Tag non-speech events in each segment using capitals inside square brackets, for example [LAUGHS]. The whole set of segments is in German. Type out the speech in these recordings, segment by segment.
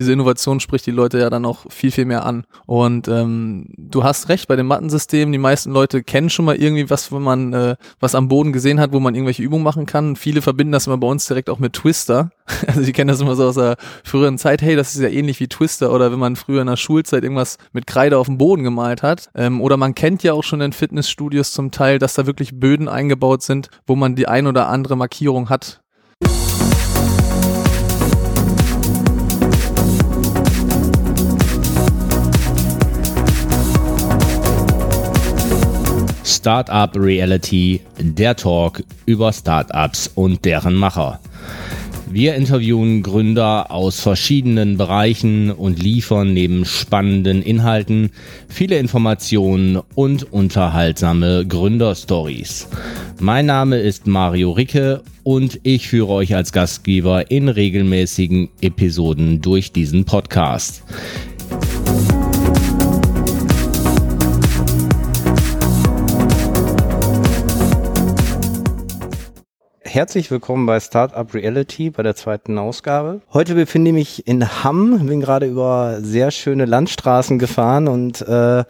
diese Innovation spricht die Leute ja dann auch viel, viel mehr an. Und ähm, du hast recht, bei dem Mattensystem, die meisten Leute kennen schon mal irgendwie was, wenn man äh, was am Boden gesehen hat, wo man irgendwelche Übungen machen kann. Viele verbinden das immer bei uns direkt auch mit Twister. [LAUGHS] Also die kennen das immer so aus der früheren Zeit, hey, das ist ja ähnlich wie Twister oder wenn man früher in der Schulzeit irgendwas mit Kreide auf dem Boden gemalt hat. Ähm, oder man kennt ja auch schon in Fitnessstudios zum Teil, dass da wirklich Böden eingebaut sind, wo man die ein oder andere Markierung hat. Startup Reality, der Talk über Startups und deren Macher. Wir interviewen Gründer aus verschiedenen Bereichen und liefern neben spannenden Inhalten viele Informationen und unterhaltsame Gründerstories. Mein Name ist Mario Ricke und ich führe euch als Gastgeber in regelmäßigen Episoden durch diesen Podcast. Herzlich willkommen bei Startup Reality bei der zweiten Ausgabe. Heute befinde ich mich in Hamm, bin gerade über sehr schöne Landstraßen gefahren und äh,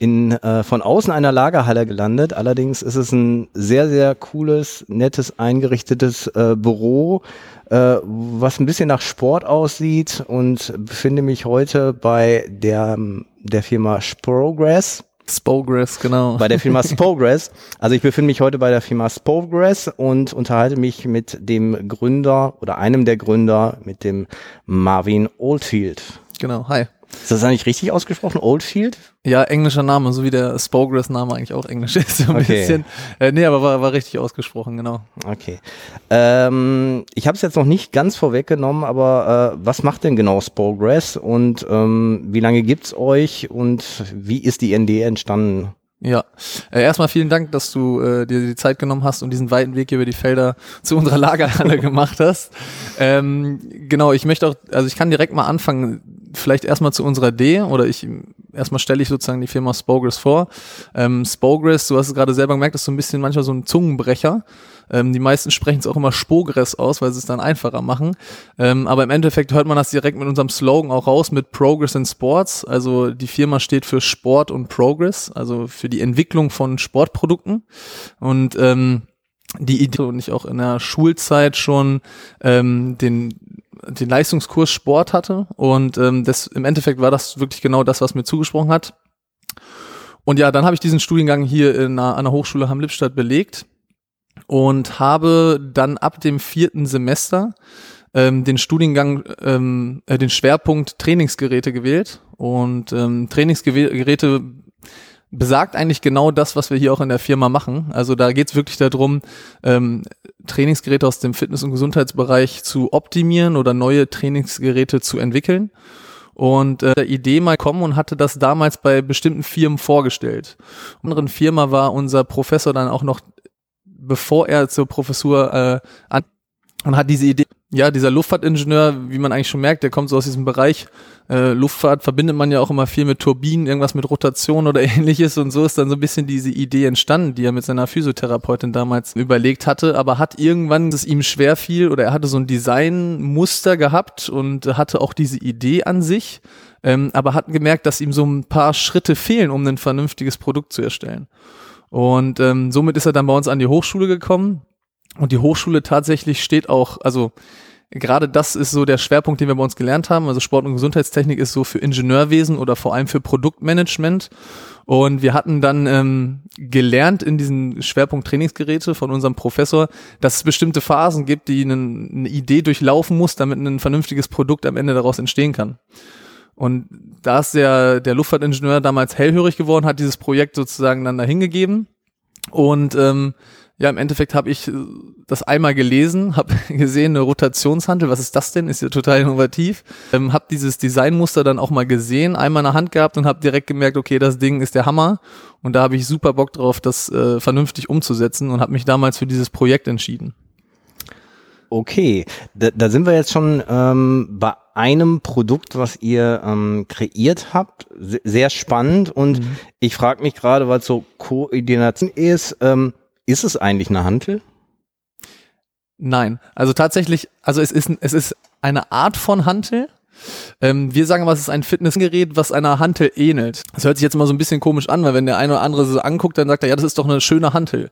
in äh, von außen einer Lagerhalle gelandet. Allerdings ist es ein sehr, sehr cooles, nettes, eingerichtetes äh, Büro, äh, was ein bisschen nach Sport aussieht und befinde mich heute bei der, der Firma Sprogress. Spogress, genau. Bei der Firma [LAUGHS] Spogress. Also ich befinde mich heute bei der Firma Spogress und unterhalte mich mit dem Gründer oder einem der Gründer, mit dem Marvin Oldfield. Genau, hi. Ist das eigentlich richtig ausgesprochen? Oldfield? Ja, englischer Name, so wie der Spogress-Name eigentlich auch englisch ist. [LAUGHS] So ein okay. bisschen. Äh, nee, aber war, war richtig ausgesprochen, genau. Okay. Ähm, ich habe es jetzt noch nicht ganz vorweggenommen, aber äh, was macht denn genau Spogress und ähm, wie lange gibt's euch und wie ist die ND entstanden? Ja, äh, erstmal vielen Dank, dass du äh, dir die Zeit genommen hast und diesen weiten Weg über die Felder zu unserer Lagerhalle [LAUGHS] gemacht hast. Ähm, genau, ich möchte auch, also ich kann direkt mal anfangen vielleicht erstmal zu unserer D oder ich erstmal stelle ich sozusagen die Firma Spogress vor. Ähm, Spogress, du hast es gerade selber gemerkt, ist so ein bisschen manchmal so ein Zungenbrecher. Ähm, die meisten sprechen es auch immer Spogress aus, weil sie es dann einfacher machen. Ähm, aber im Endeffekt hört man das direkt mit unserem Slogan auch raus mit Progress in Sports. Also die Firma steht für Sport und Progress, also für die Entwicklung von Sportprodukten. Und ähm, die Idee und ich auch in der Schulzeit schon ähm, den den Leistungskurs Sport hatte und ähm, das im Endeffekt war das wirklich genau das, was mir zugesprochen hat. Und ja, dann habe ich diesen Studiengang hier in einer, an der Hochschule Hamm-Lippstadt belegt und habe dann ab dem vierten Semester ähm, den Studiengang, ähm, äh, den Schwerpunkt Trainingsgeräte gewählt. Und ähm, Trainingsgeräte besagt eigentlich genau das, was wir hier auch in der Firma machen. Also da geht es wirklich darum, ähm, Trainingsgeräte aus dem Fitness- und Gesundheitsbereich zu optimieren oder neue Trainingsgeräte zu entwickeln. Und äh, der Idee mal kommen und hatte das damals bei bestimmten Firmen vorgestellt. In anderen Firma war unser Professor dann auch noch, bevor er zur Professur äh, an und hat diese Idee, ja, dieser Luftfahrtingenieur, wie man eigentlich schon merkt, der kommt so aus diesem Bereich. Äh, Luftfahrt, verbindet man ja auch immer viel mit Turbinen, irgendwas mit Rotation oder [LAUGHS] ähnliches. Und so ist dann so ein bisschen diese Idee entstanden, die er mit seiner Physiotherapeutin damals überlegt hatte, aber hat irgendwann es ihm schwer fiel oder er hatte so ein Designmuster gehabt und hatte auch diese Idee an sich, ähm, aber hat gemerkt, dass ihm so ein paar Schritte fehlen, um ein vernünftiges Produkt zu erstellen. Und ähm, somit ist er dann bei uns an die Hochschule gekommen und die Hochschule tatsächlich steht auch, also gerade das ist so der Schwerpunkt, den wir bei uns gelernt haben. Also Sport- und Gesundheitstechnik ist so für Ingenieurwesen oder vor allem für Produktmanagement. Und wir hatten dann ähm, gelernt in diesem Schwerpunkt Trainingsgeräte von unserem Professor, dass es bestimmte Phasen gibt, die eine, eine Idee durchlaufen muss, damit ein vernünftiges Produkt am Ende daraus entstehen kann. Und da ist der, der Luftfahrtingenieur damals hellhörig geworden, hat dieses Projekt sozusagen dann dahingegeben. Und ähm, ja, im Endeffekt habe ich äh, das einmal gelesen, [LAUGHS] habe gesehen, eine Rotationshandel, was ist das denn? Ist ja total innovativ. Ähm, habe dieses Designmuster dann auch mal gesehen, einmal in der Hand gehabt und habe direkt gemerkt, okay, das Ding ist der Hammer. Und da habe ich super Bock drauf, das äh, vernünftig umzusetzen und habe mich damals für dieses Projekt entschieden. Okay, da, da sind wir jetzt schon ähm, bei einem Produkt, was ihr ähm, kreiert habt. Sehr spannend und mhm. ich frage mich gerade, weil es so Koordination ist, ähm, ist es eigentlich eine Hantel? Nein, also tatsächlich, also es ist, es ist eine Art von Hantel, Ähm, wir sagen, was ist ein Fitnessgerät, was einer Hantel ähnelt. Das hört sich jetzt mal so ein bisschen komisch an, weil wenn der eine oder andere so anguckt, dann sagt er, ja, das ist doch eine schöne Hantel.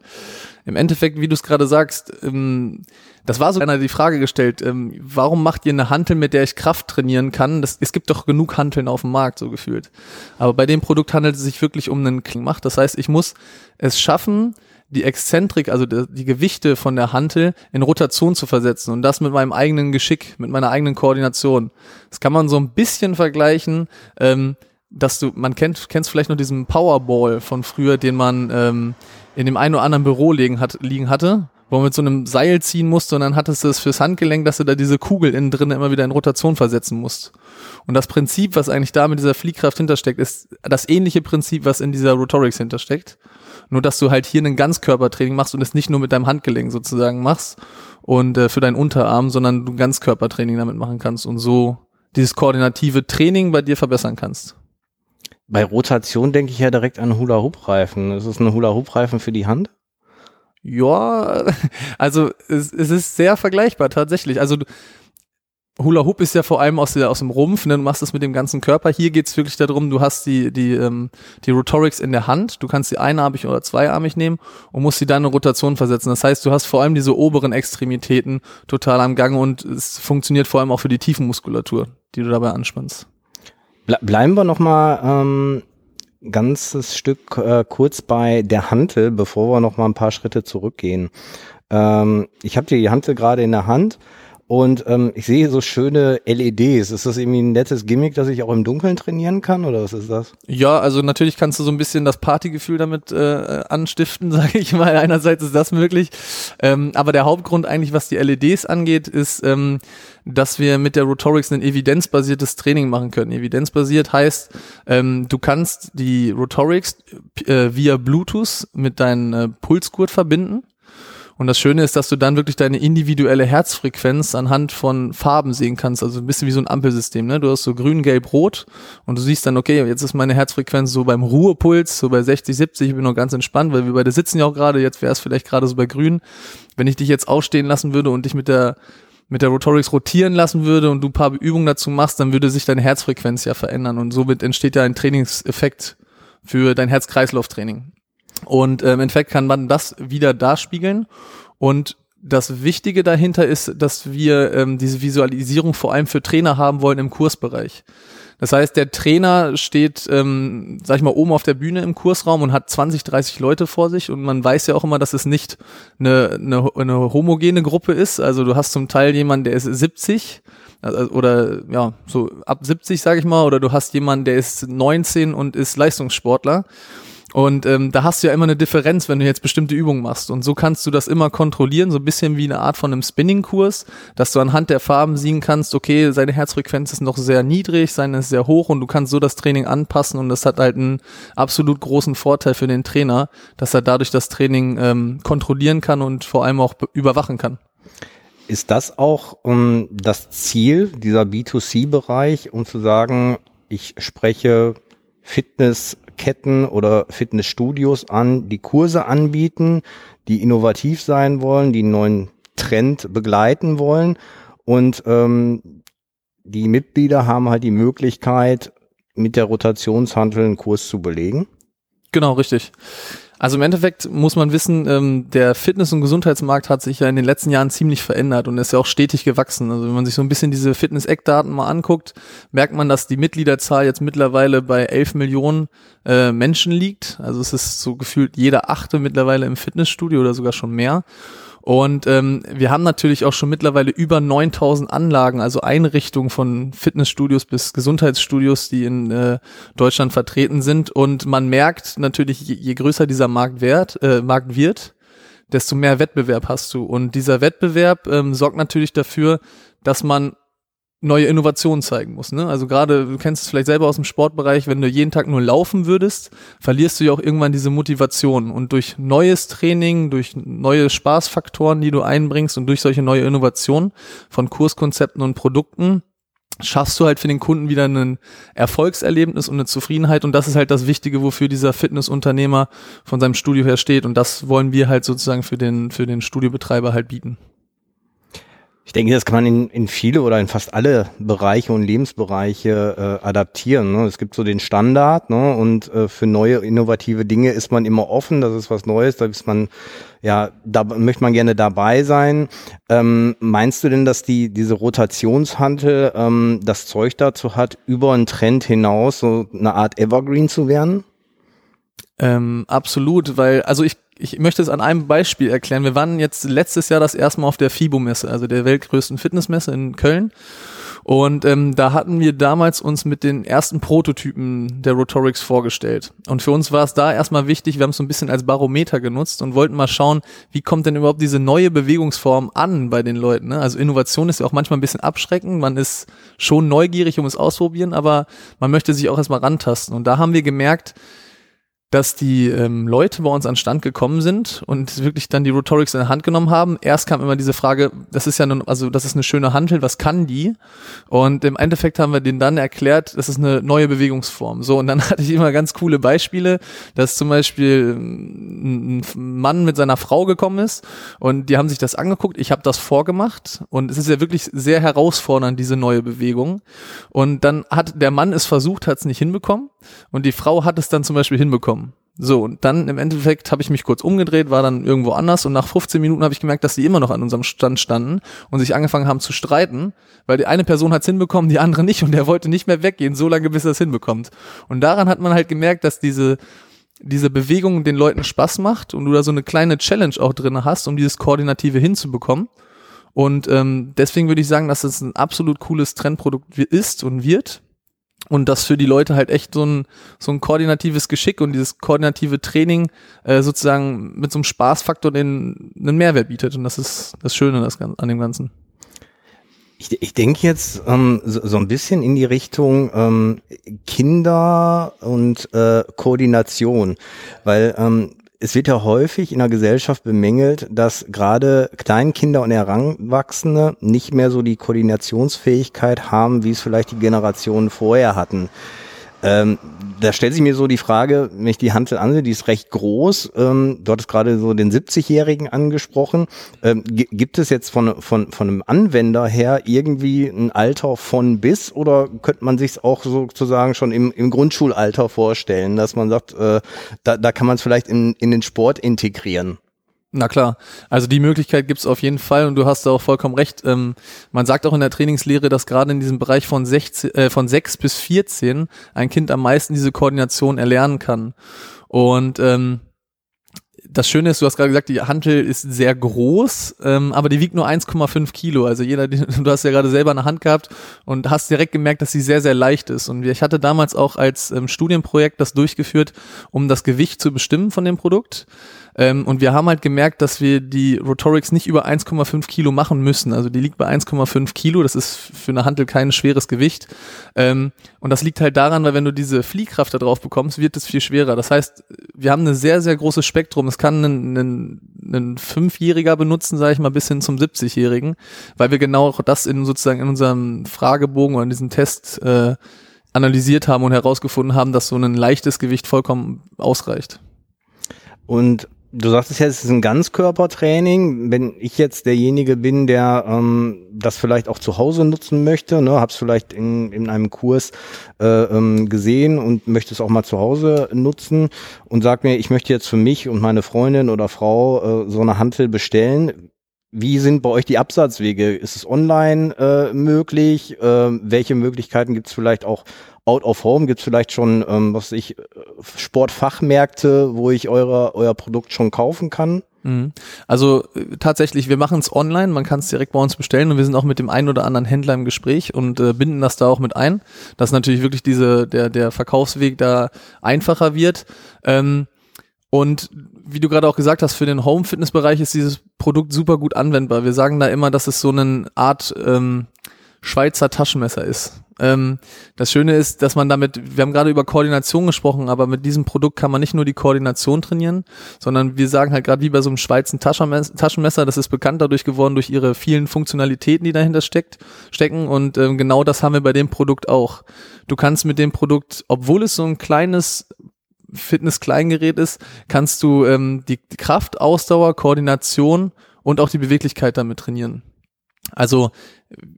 Im Endeffekt, wie du es gerade sagst, ähm, das war so einer die Frage gestellt, ähm, warum macht ihr eine Hantel, mit der ich Kraft trainieren kann? Das, es gibt doch genug Hanteln auf dem Markt, so gefühlt. Aber bei dem Produkt handelt es sich wirklich um einen Klingmacht. Das heißt, ich muss es schaffen, die Exzentrik, also die, Gewichte von der Hantel in Rotation zu versetzen und das mit meinem eigenen Geschick, mit meiner eigenen Koordination. Das kann man so ein bisschen vergleichen, ähm, dass du, man kennt, kennst vielleicht noch diesen Powerball von früher, den man ähm, in dem einen oder anderen Büro liegen, hat, liegen hatte, wo man mit so einem Seil ziehen musste und dann hattest du es fürs Handgelenk, dass du da diese Kugel innen drin immer wieder in Rotation versetzen musst. Und das Prinzip, was eigentlich da mit dieser Fliehkraft hintersteckt, ist das ähnliche Prinzip, was in dieser Rotorics hintersteckt. Nur, dass du halt hier einen Ganzkörpertraining machst und es nicht nur mit deinem Handgelenk sozusagen machst und äh, für deinen Unterarm, sondern du ein Ganzkörpertraining damit machen kannst und so dieses koordinative Training bei dir verbessern kannst. Bei Rotation denke ich ja direkt an Hula-Hoop-Reifen. Ist es ein Hula-Hoop-Reifen für die Hand? Ja, [LAUGHS] also es, es ist sehr vergleichbar tatsächlich. Also Hula Hoop ist ja vor allem aus, der, aus dem Rumpf, ne? du machst das mit dem ganzen Körper. Hier geht's wirklich darum, du hast die, die, ähm, die Rotorics in der Hand, du kannst sie einarmig oder zweiarmig nehmen und musst sie in Rotation versetzen. Das heißt, du hast vor allem diese oberen Extremitäten total am Gang und es funktioniert vor allem auch für die Tiefenmuskulatur, die du dabei anspannst. Ble bleiben wir nochmal ähm, ganzes Stück äh, kurz bei der Hantel, bevor wir nochmal ein paar Schritte zurückgehen. Ähm, ich habe die Hantel gerade in der Hand und ähm, ich sehe so schöne LEDs. Ist das irgendwie ein nettes Gimmick, dass ich auch im Dunkeln trainieren kann oder was ist das? Ja, also natürlich kannst du so ein bisschen das Partygefühl damit äh, anstiften, [LAUGHS] sage ich mal. Einerseits ist das möglich. Ähm, aber der Hauptgrund eigentlich, was die LEDs angeht, ist, ähm, dass wir mit der Rotorics ein evidenzbasiertes Training machen können. Evidenzbasiert heißt, ähm, du kannst die Rotorics äh, via Bluetooth mit deinem äh, Pulsgurt verbinden und das Schöne ist, dass du dann wirklich deine individuelle Herzfrequenz anhand von Farben sehen kannst. Also ein bisschen wie so ein Ampelsystem. Ne? Du hast so grün, gelb, rot und du siehst dann, okay, jetzt ist meine Herzfrequenz so beim Ruhepuls, so bei 60, 70. Ich bin noch ganz entspannt, weil wir beide sitzen ja auch gerade. Jetzt wäre es vielleicht gerade so bei grün. Wenn ich dich jetzt aufstehen lassen würde und dich mit der mit der Rotorics rotieren lassen würde und du ein paar Übungen dazu machst, dann würde sich deine Herzfrequenz ja verändern und somit entsteht ja ein Trainingseffekt für dein Herz-Kreislauf-Training. Und ähm, im Endeffekt kann man das wieder darspiegeln. Und das Wichtige dahinter ist, dass wir ähm, diese Visualisierung vor allem für Trainer haben wollen im Kursbereich. Das heißt, der Trainer steht, ähm, sag ich mal, oben auf der Bühne im Kursraum und hat 20, 30 Leute vor sich und man weiß ja auch immer, dass es nicht eine, eine, eine homogene Gruppe ist. Also du hast zum Teil jemanden, der ist 70 also, oder ja, so ab 70, sag ich mal, oder du hast jemanden, der ist 19 und ist Leistungssportler. Und ähm, da hast du ja immer eine Differenz, wenn du jetzt bestimmte Übungen machst. Und so kannst du das immer kontrollieren, so ein bisschen wie eine Art von einem Spinning-Kurs, dass du anhand der Farben sehen kannst, okay, seine Herzfrequenz ist noch sehr niedrig, seine ist sehr hoch und du kannst so das Training anpassen und das hat halt einen absolut großen Vorteil für den Trainer, dass er dadurch das Training ähm, kontrollieren kann und vor allem auch überwachen kann. Ist das auch um, das Ziel dieser B2C-Bereich, um zu sagen, ich spreche Fitness Ketten oder Fitnessstudios an, die Kurse anbieten, die innovativ sein wollen, die einen neuen Trend begleiten wollen. Und ähm, die Mitglieder haben halt die Möglichkeit, mit der Rotationshandel einen Kurs zu belegen. Genau, richtig. Also im Endeffekt muss man wissen, ähm, der Fitness- und Gesundheitsmarkt hat sich ja in den letzten Jahren ziemlich verändert und ist ja auch stetig gewachsen. Also wenn man sich so ein bisschen diese Fitness-Eckdaten mal anguckt, merkt man, dass die Mitgliederzahl jetzt mittlerweile bei 11 Millionen äh, Menschen liegt. Also es ist so gefühlt jeder Achte mittlerweile im Fitnessstudio oder sogar schon mehr. Und ähm, wir haben natürlich auch schon mittlerweile über 9000 Anlagen, also Einrichtungen von Fitnessstudios bis Gesundheitsstudios, die in äh, Deutschland vertreten sind. Und man merkt natürlich, je, je größer dieser Markt, wert, äh, Markt wird, desto mehr Wettbewerb hast du. Und dieser Wettbewerb ähm, sorgt natürlich dafür, dass man neue Innovationen zeigen muss. Ne? Also gerade, du kennst es vielleicht selber aus dem Sportbereich, wenn du jeden Tag nur laufen würdest, verlierst du ja auch irgendwann diese Motivation. Und durch neues Training, durch neue Spaßfaktoren, die du einbringst und durch solche neue Innovationen von Kurskonzepten und Produkten, schaffst du halt für den Kunden wieder ein Erfolgserlebnis und eine Zufriedenheit. Und das ist halt das Wichtige, wofür dieser Fitnessunternehmer von seinem Studio her steht. Und das wollen wir halt sozusagen für den, für den Studiobetreiber halt bieten. Ich denke, das kann man in, in viele oder in fast alle Bereiche und Lebensbereiche äh, adaptieren. Ne? Es gibt so den Standard ne? und äh, für neue innovative Dinge ist man immer offen. Das ist was Neues, da ist man ja, da möchte man gerne dabei sein. Ähm, meinst du denn, dass die diese Rotationshantel ähm, das Zeug dazu hat, über einen Trend hinaus so eine Art Evergreen zu werden? Ähm, absolut, weil also ich ich möchte es an einem Beispiel erklären. Wir waren jetzt letztes Jahr das erste Mal auf der FIBO-Messe, also der weltgrößten Fitnessmesse in Köln. Und ähm, da hatten wir damals uns mit den ersten Prototypen der Rotorix vorgestellt. Und für uns war es da erstmal wichtig, wir haben es so ein bisschen als Barometer genutzt und wollten mal schauen, wie kommt denn überhaupt diese neue Bewegungsform an bei den Leuten. Ne? Also Innovation ist ja auch manchmal ein bisschen abschreckend. Man ist schon neugierig, um es ausprobieren, aber man möchte sich auch erstmal rantasten. Und da haben wir gemerkt, dass die ähm, Leute bei uns an Stand gekommen sind und wirklich dann die Rotorix in der Hand genommen haben. Erst kam immer diese Frage, das ist ja nun, also das ist eine schöne Handel, was kann die? Und im Endeffekt haben wir denen dann erklärt, das ist eine neue Bewegungsform. So, und dann [LAUGHS] hatte ich immer ganz coole Beispiele, dass zum Beispiel ähm, ein Mann mit seiner Frau gekommen ist und die haben sich das angeguckt, ich habe das vorgemacht und es ist ja wirklich sehr herausfordernd, diese neue Bewegung. Und dann hat der Mann es versucht, hat es nicht hinbekommen und die Frau hat es dann zum Beispiel hinbekommen. So, und dann im Endeffekt habe ich mich kurz umgedreht, war dann irgendwo anders und nach 15 Minuten habe ich gemerkt, dass die immer noch an unserem Stand standen und sich angefangen haben zu streiten, weil die eine Person hat's hinbekommen, die andere nicht und der wollte nicht mehr weggehen, so lange bis er es hinbekommt. Und daran hat man halt gemerkt, dass diese diese Bewegung den Leuten Spaß macht und du da so eine kleine Challenge auch drin hast, um dieses Koordinative hinzubekommen. Und ähm, deswegen würde ich sagen, dass es ein absolut cooles Trendprodukt ist und wird und das für die Leute halt echt so ein, so ein koordinatives Geschick und dieses koordinative Training äh, sozusagen mit so einem Spaßfaktor den einen Mehrwert bietet. Und das ist das Schöne das, an dem Ganzen. Ich, ich denke jetzt ähm, so, so ein bisschen in die Richtung ähm, Kinder und äh, Koordination, weil ähm, es wird ja häufig in der Gesellschaft bemängelt, dass gerade Kleinkinder und Heranwachsende nicht mehr so die Koordinationsfähigkeit haben, wie es vielleicht die Generationen vorher hatten. Ähm, da stellt sich mir so die Frage, wenn ich die Hantel ansehe, die ist recht groß. Ähm, du hattest gerade so den 70-Jährigen angesprochen. Ähm, gibt es jetzt von, von, von einem Anwender her irgendwie ein Alter von bis oder könnte man sich auch sozusagen schon im, im Grundschulalter vorstellen, dass man sagt, äh, da, da kann man es vielleicht in, in den Sport integrieren? Na klar, also die Möglichkeit gibt's auf jeden Fall und du hast da auch vollkommen recht. Ähm, man sagt auch in der Trainingslehre, dass gerade in diesem Bereich von, 16, äh, von 6 bis 14 ein Kind am meisten diese Koordination erlernen kann. Und ähm, das Schöne ist, du hast gerade gesagt, die Hantel ist sehr groß, ähm, aber die wiegt nur 1,5 Kilo. Also jeder, [LAUGHS] du hast ja gerade selber eine Hand gehabt und hast direkt gemerkt, dass sie sehr, sehr leicht ist. Und ich hatte damals auch als ähm, Studienprojekt das durchgeführt, um das Gewicht zu bestimmen von dem Produkt. Ähm, und wir haben halt gemerkt, dass wir die Rotorix nicht über 1,5 Kilo machen müssen. Also die liegt bei 1,5 Kilo. Das ist für eine Handel kein schweres Gewicht. Ähm, und das liegt halt daran, weil wenn du diese Fliehkraft da drauf bekommst, wird es viel schwerer. Das heißt, wir haben ein sehr, sehr großes Spektrum. Es kann ein, ein, ein Fünfjähriger benutzen, sage ich mal, bis hin zum 70-Jährigen, weil wir genau das in sozusagen in unserem Fragebogen oder in diesem Test äh, analysiert haben und herausgefunden haben, dass so ein leichtes Gewicht vollkommen ausreicht. Und Du sagtest ja, es ist ein Ganzkörpertraining. Wenn ich jetzt derjenige bin, der ähm, das vielleicht auch zu Hause nutzen möchte, ne, habe es vielleicht in, in einem Kurs äh, ähm, gesehen und möchte es auch mal zu Hause nutzen und sag mir, ich möchte jetzt für mich und meine Freundin oder Frau äh, so eine Hantel bestellen. Wie sind bei euch die Absatzwege? Ist es online äh, möglich? Äh, welche Möglichkeiten gibt es vielleicht auch out of home? Gibt es vielleicht schon, ähm, was ich, Sportfachmärkte, wo ich eure, euer Produkt schon kaufen kann? Mhm. Also äh, tatsächlich, wir machen es online, man kann es direkt bei uns bestellen und wir sind auch mit dem einen oder anderen Händler im Gespräch und äh, binden das da auch mit ein, dass natürlich wirklich diese, der, der Verkaufsweg da einfacher wird. Ähm, und wie du gerade auch gesagt hast, für den Home-Fitness-Bereich ist dieses Produkt super gut anwendbar. Wir sagen da immer, dass es so eine Art ähm, Schweizer Taschenmesser ist. Ähm, das Schöne ist, dass man damit, wir haben gerade über Koordination gesprochen, aber mit diesem Produkt kann man nicht nur die Koordination trainieren, sondern wir sagen halt gerade wie bei so einem Schweizer Taschenmesser, das ist bekannt dadurch geworden durch ihre vielen Funktionalitäten, die dahinter steckt, stecken und ähm, genau das haben wir bei dem Produkt auch. Du kannst mit dem Produkt, obwohl es so ein kleines Fitness-Kleingerät ist, kannst du ähm, die Kraft, Ausdauer, Koordination und auch die Beweglichkeit damit trainieren. Also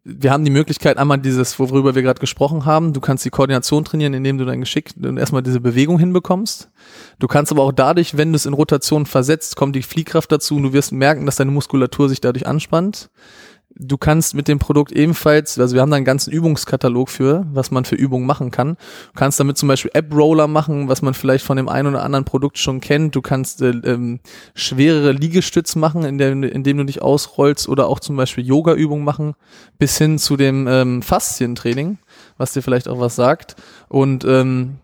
wir haben die Möglichkeit, einmal dieses, worüber wir gerade gesprochen haben, du kannst die Koordination trainieren, indem du dein Geschick und erstmal diese Bewegung hinbekommst. Du kannst aber auch dadurch, wenn du es in Rotation versetzt, kommt die Fliehkraft dazu und du wirst merken, dass deine Muskulatur sich dadurch anspannt. Du kannst mit dem Produkt ebenfalls, also wir haben da einen ganzen Übungskatalog für, was man für Übungen machen kann. Du kannst damit zum Beispiel App-Roller machen, was man vielleicht von dem einen oder anderen Produkt schon kennt. Du kannst äh, ähm, schwerere Liegestütz machen, in der, indem du dich ausrollst oder auch zum Beispiel Yoga-Übungen machen, bis hin zu dem ähm, Faszientraining, was dir vielleicht auch was sagt. Und ähm,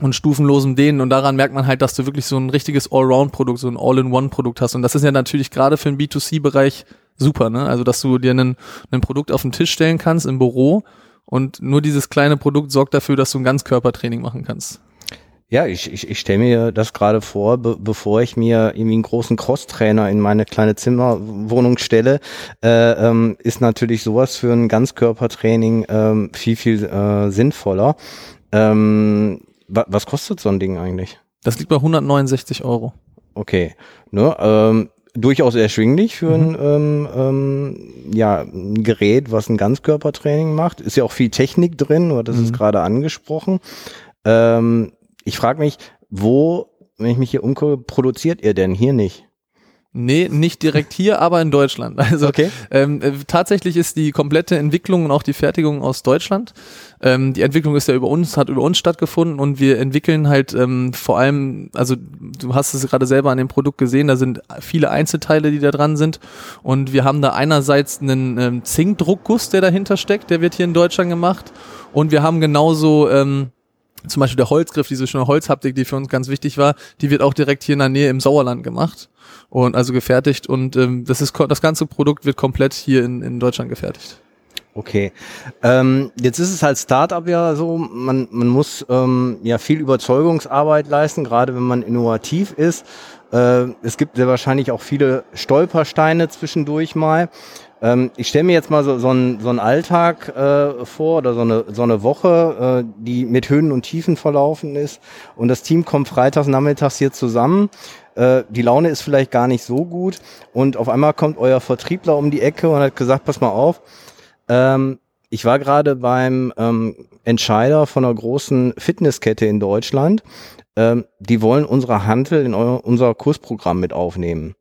und stufenlosem Dehnen und daran merkt man halt, dass du wirklich so ein richtiges Allround-Produkt, so ein All-in-One-Produkt hast und das ist ja natürlich gerade für den B2C-Bereich super, ne? Also, dass du dir ein Produkt auf den Tisch stellen kannst im Büro und nur dieses kleine Produkt sorgt dafür, dass du ein Ganzkörpertraining machen kannst. Ja, ich, ich, ich stelle mir das gerade vor, be bevor ich mir irgendwie einen großen Crosstrainer in meine kleine Zimmerwohnung stelle, äh, ähm, ist natürlich sowas für ein Ganzkörpertraining ähm, viel, viel äh, sinnvoller. Ähm, wa was kostet so ein Ding eigentlich? Das liegt bei 169 Euro. Okay. Ne, ähm, durchaus erschwinglich für ein, mhm. ähm, ähm, ja, ein Gerät, was ein Ganzkörpertraining macht. Ist ja auch viel Technik drin, oder das mhm. ist gerade angesprochen. Ähm, ich frage mich, wo, wenn ich mich hier umgucke, produziert ihr denn hier nicht? Nee, nicht direkt hier, aber in Deutschland. [LAUGHS] Also okay. ähm, äh, tatsächlich ist die komplette Entwicklung und auch die Fertigung aus Deutschland. Ähm, die Entwicklung ist ja über uns, hat über uns stattgefunden und wir entwickeln halt ähm, vor allem, also du hast es gerade selber an dem Produkt gesehen, da sind viele Einzelteile, die da dran sind und wir haben da einerseits einen ähm, Zinkdruckguss, der dahinter steckt, der wird hier in Deutschland gemacht und wir haben genauso ähm, zum Beispiel der Holzgriff, diese schöne Holzhaptik, die für uns ganz wichtig war, die wird auch direkt hier in der Nähe im Sauerland gemacht und also gefertigt und ähm, das ist das ganze Produkt wird komplett hier in, in Deutschland gefertigt. Okay. Ähm, jetzt ist es als Startup ja so, man, man muss ähm, ja viel Überzeugungsarbeit leisten, gerade wenn man innovativ ist. Äh, es gibt sehr wahrscheinlich auch viele Stolpersteine zwischendurch mal. Ähm, ich stelle mir jetzt mal so, so, einen, so einen Alltag äh, vor oder so eine, so eine Woche, äh, die mit Höhen und Tiefen verlaufen ist. Und das Team kommt freitags nachmittags hier zusammen äh, die Laune ist vielleicht gar nicht so gut und auf einmal kommt euer Vertriebler um die Ecke und hat gesagt, pass mal auf, ähm, ich war gerade beim ähm, Entscheider von einer großen Fitnesskette in Deutschland. Ähm, die wollen unsere Handel in euer, unser Kursprogramm mit aufnehmen.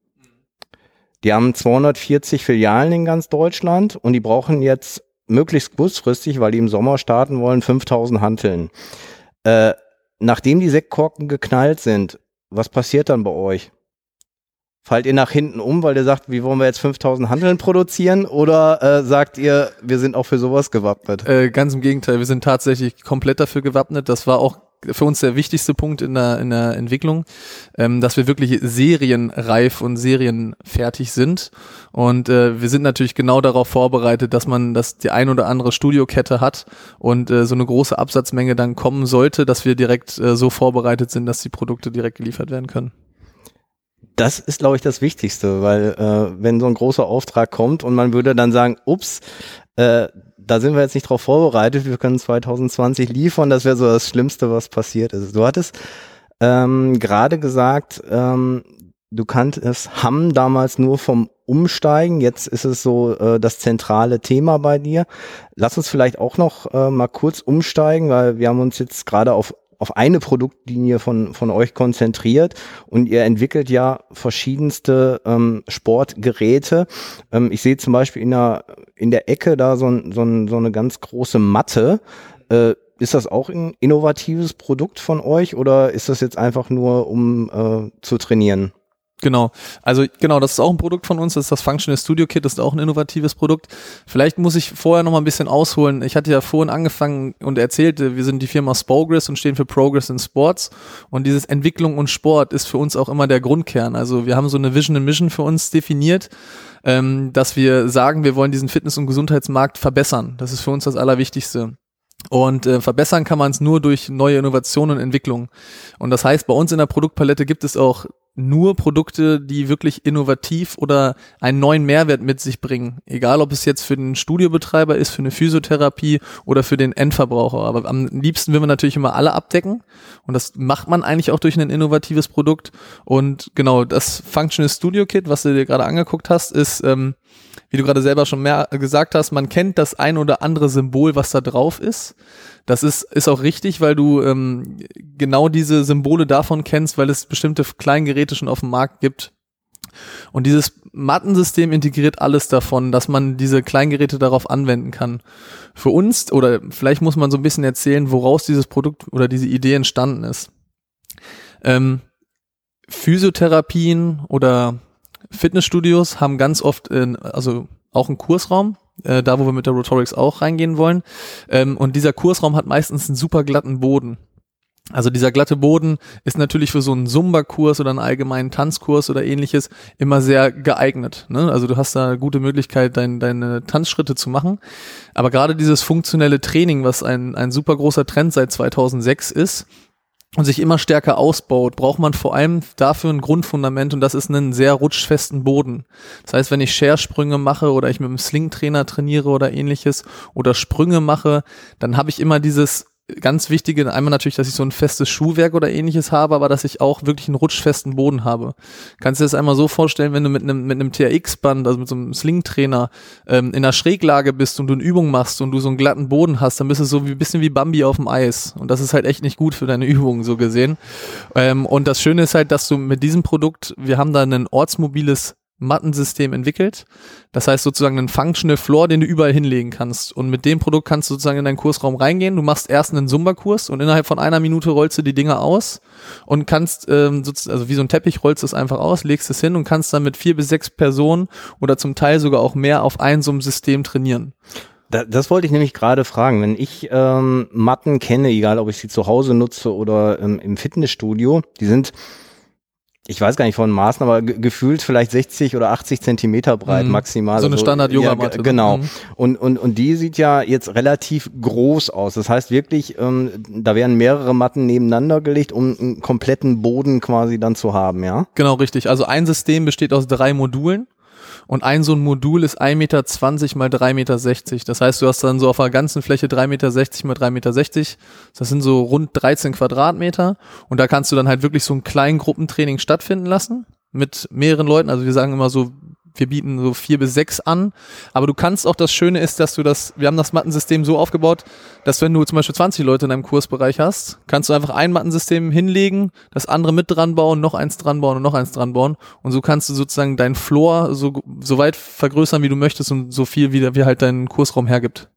Die haben 240 Filialen in ganz Deutschland und die brauchen jetzt möglichst kurzfristig, weil die im Sommer starten wollen, 5000 Hanteln. Äh, nachdem die Sektkorken geknallt sind, was passiert dann bei euch? Fallt ihr nach hinten um, weil ihr sagt, wie wollen wir jetzt 5000 Handeln produzieren? Oder äh, sagt ihr, wir sind auch für sowas gewappnet? Äh, ganz im Gegenteil, wir sind tatsächlich komplett dafür gewappnet. Das war auch für uns der wichtigste Punkt in der, in der Entwicklung, ähm, dass wir wirklich serienreif und serienfertig sind. Und äh, wir sind natürlich genau darauf vorbereitet, dass man, dass die ein oder andere Studiokette hat und äh, so eine große Absatzmenge dann kommen sollte, dass wir direkt äh, so vorbereitet sind, dass die Produkte direkt geliefert werden können. Das ist, glaube ich, das Wichtigste, weil äh, wenn so ein großer Auftrag kommt und man würde dann sagen, ups, äh, da sind wir jetzt nicht drauf vorbereitet, wir können 2020 liefern, das wäre so das Schlimmste, was passiert ist. Du hattest ähm, gerade gesagt, ähm, du kanntest Hamm damals nur vom Umsteigen, jetzt ist es so äh, das zentrale Thema bei dir. Lass uns vielleicht auch noch äh, mal kurz umsteigen, weil wir haben uns jetzt gerade auf auf eine Produktlinie von, von euch konzentriert und ihr entwickelt ja verschiedenste ähm, Sportgeräte. Ähm, ich sehe zum Beispiel in der, in der Ecke da so, ein, so, ein, so eine ganz große Matte. Äh, ist das auch ein innovatives Produkt von euch oder ist das jetzt einfach nur, um äh, zu trainieren? Genau. Also genau, das ist auch ein Produkt von uns, das ist das Functional Studio Kit, das ist auch ein innovatives Produkt. Vielleicht muss ich vorher noch mal ein bisschen ausholen. Ich hatte ja vorhin angefangen und erzählte, wir sind die Firma Spogress und stehen für Progress in Sports und dieses Entwicklung und Sport ist für uns auch immer der Grundkern. Also wir haben so eine Vision and Mission für uns definiert, ähm, dass wir sagen, wir wollen diesen Fitness- und Gesundheitsmarkt verbessern. Das ist für uns das Allerwichtigste. Und äh, verbessern kann man es nur durch neue Innovationen und Entwicklung. Und das heißt, bei uns in der Produktpalette gibt es auch nur Produkte, die wirklich innovativ oder einen neuen Mehrwert mit sich bringen. Egal, ob es jetzt für den Studiobetreiber ist, für eine Physiotherapie oder für den Endverbraucher. Aber am liebsten will man natürlich immer alle abdecken. Und das macht man eigentlich auch durch ein innovatives Produkt. Und genau, das Functional Studio Kit, was du dir gerade angeguckt hast, ist ähm, wie du gerade selber schon mehr gesagt hast, man kennt das ein oder andere Symbol, was da drauf ist. Das ist, ist auch richtig, weil du ähm, genau diese Symbole davon kennst, weil es bestimmte Kleingeräte schon auf dem Markt gibt. Und dieses Mattensystem integriert alles davon, dass man diese Kleingeräte darauf anwenden kann. Für uns, oder vielleicht muss man so ein bisschen erzählen, woraus dieses Produkt oder diese Idee entstanden ist. Ähm, Physiotherapien oder Fitnessstudios haben ganz oft, in, also auch einen Kursraum, äh, da wo wir mit der Rotorix auch reingehen wollen. Ähm, und dieser Kursraum hat meistens einen super glatten Boden. Also dieser glatte Boden ist natürlich für so einen Zumba-Kurs oder einen allgemeinen Tanzkurs oder ähnliches immer sehr geeignet. Ne? Also du hast da gute Möglichkeit, dein, deine Tanzschritte zu machen. Aber gerade dieses funktionelle Training, was ein, ein super großer Trend seit 2006 ist, und sich immer stärker ausbaut, braucht man vor allem dafür ein Grundfundament und das ist einen sehr rutschfesten Boden. Das heißt, wenn ich Share-Sprünge mache oder ich mit einem Sling-Trainer trainiere oder ähnliches oder Sprünge mache, dann habe ich immer dieses ganz wichtige, einmal natürlich, dass ich so ein festes Schuhwerk oder ähnliches habe, aber dass ich auch wirklich einen rutschfesten Boden habe. Kannst du dir das einmal so vorstellen, wenn du mit einem, mit einem TRX-Band, also mit so einem Sling-Trainer, ähm, in der Schräglage bist und du eine Übung machst und du so einen glatten Boden hast, dann bist du so wie ein bisschen wie Bambi auf dem Eis. Und das ist halt echt nicht gut für deine Übungen, so gesehen. Ähm, und das Schöne ist halt, dass du mit diesem Produkt, wir haben da ein ortsmobiles Mattensystem entwickelt. Das heißt sozusagen einen Functional Floor, den du überall hinlegen kannst. Und mit dem Produkt kannst du sozusagen in deinen Kursraum reingehen. Du machst erst einen Zumba-Kurs und innerhalb von einer Minute rollst du die Dinger aus und kannst, ähm, also wie so ein Teppich rollst du es einfach aus, legst es hin und kannst dann mit vier bis sechs Personen oder zum Teil sogar auch mehr auf ein so einem System trainieren. Da, das wollte ich nämlich gerade fragen. Wenn ich ähm, Matten kenne, egal ob ich sie zu Hause nutze oder ähm, im Fitnessstudio, die sind ich weiß gar nicht von Maßen, aber gefühlt vielleicht 60 oder 80 Zentimeter breit mhm. maximal. So eine also, Standard-Yoga-Matte. Ja, genau. Mhm. Und, und, und die sieht ja jetzt relativ groß aus. Das heißt wirklich, ähm, da werden mehrere Matten nebeneinander gelegt, um einen kompletten Boden quasi dann zu haben, ja? Genau, richtig. Also ein System besteht aus drei Modulen. Und ein so ein Modul ist 1,20 Meter mal 3,60 Meter. Das heißt, du hast dann so auf der ganzen Fläche 3,60 Meter mal 3,60 Meter. Das sind so rund 13 Quadratmeter. Und da kannst du dann halt wirklich so ein kleinen Gruppentraining stattfinden lassen mit mehreren Leuten. Also wir sagen immer so wir bieten so vier bis sechs an. Aber du kannst auch, das Schöne ist, dass du das, wir haben das Mattensystem so aufgebaut, dass wenn du zum Beispiel 20 Leute in deinem Kursbereich hast, kannst du einfach ein Mattensystem hinlegen, das andere mit dran bauen, noch eins dran bauen und noch eins dran bauen. Und so kannst du sozusagen deinen Floor so, so weit vergrößern, wie du möchtest und so viel, wie, wie halt dein Kursraum hergibt.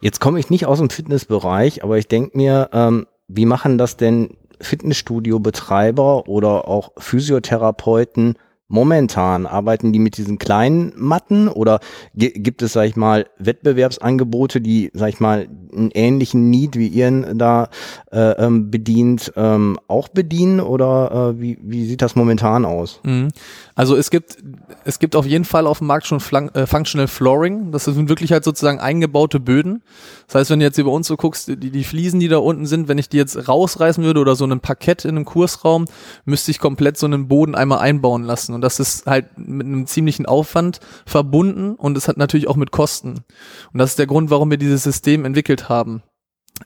Jetzt komme ich nicht aus dem Fitnessbereich, aber ich denke mir, ähm, wie machen das denn Fitnessstudio-Betreiber oder auch Physiotherapeuten momentan? Arbeiten die mit diesen kleinen Matten oder gibt es, sag ich mal, Wettbewerbsangebote, die, sag ich mal, einen ähnlichen Need wie ihr da äh, ähm, bedient, ähm, auch bedienen oder äh, wie, wie sieht das momentan aus? Mhm. Also es gibt, es gibt auf jeden Fall auf dem Markt schon Flan äh, Functional Flooring. Das sind wirklich halt sozusagen eingebaute Böden. Das heißt, wenn du jetzt über uns so guckst, die, die Fliesen, die da unten sind, wenn ich die jetzt rausreißen würde oder so ein Parkett in einem Kursraum, müsste ich komplett so einen Boden einmal einbauen lassen. Und das ist halt mit einem ziemlichen Aufwand verbunden und es hat natürlich auch mit Kosten. Und das ist der Grund, warum wir dieses System entwickelt haben.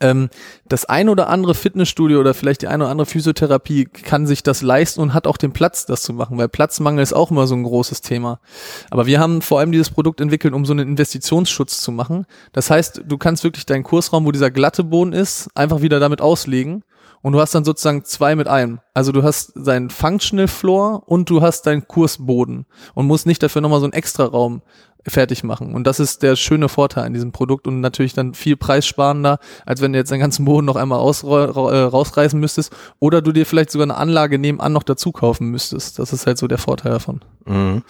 Ähm, das ein oder andere Fitnessstudio oder vielleicht die eine oder andere Physiotherapie kann sich das leisten und hat auch den Platz, das zu machen, weil Platzmangel ist auch immer so ein großes Thema. Aber wir haben vor allem dieses Produkt entwickelt, um so einen Investitionsschutz zu machen. Das heißt, du kannst wirklich deinen Kursraum, wo dieser glatte Boden ist, einfach wieder damit auslegen und du hast dann sozusagen zwei mit einem. Also du hast deinen Functional Floor und du hast deinen Kursboden und musst nicht dafür nochmal so einen extra Raum fertig machen. Und das ist der schöne Vorteil an diesem Produkt und natürlich dann viel preissparender, als wenn du jetzt den ganzen Boden noch einmal äh, rausreißen müsstest oder du dir vielleicht sogar eine Anlage nebenan noch dazu kaufen müsstest. Das ist halt so der Vorteil davon. Mhm.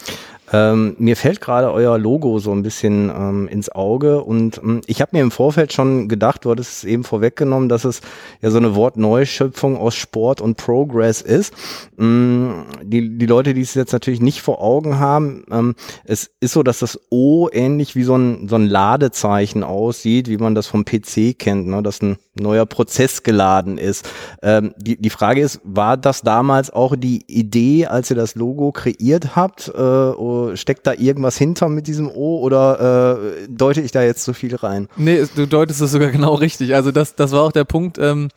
Ähm, mir fällt gerade euer Logo so ein bisschen ähm, ins Auge und ähm, ich habe mir im Vorfeld schon gedacht, du hattest es eben vorweggenommen, dass es ja so eine Wortneuschöpfung aus Sport und Progress ist. Ähm, die, die Leute, die es jetzt natürlich nicht vor Augen haben, ähm, es ist so, dass das O ähnlich wie so ein, so ein Ladezeichen aussieht, wie man das vom PC kennt, ne? dass ein neuer Prozess geladen ist. Ähm, die, die Frage ist, war das damals auch die Idee, als ihr das Logo kreiert habt? Äh, steckt da irgendwas hinter mit diesem O oder äh, deute ich da jetzt zu viel rein? Nee, du deutest es sogar genau richtig. Also das, das war auch der Punkt. Ähm,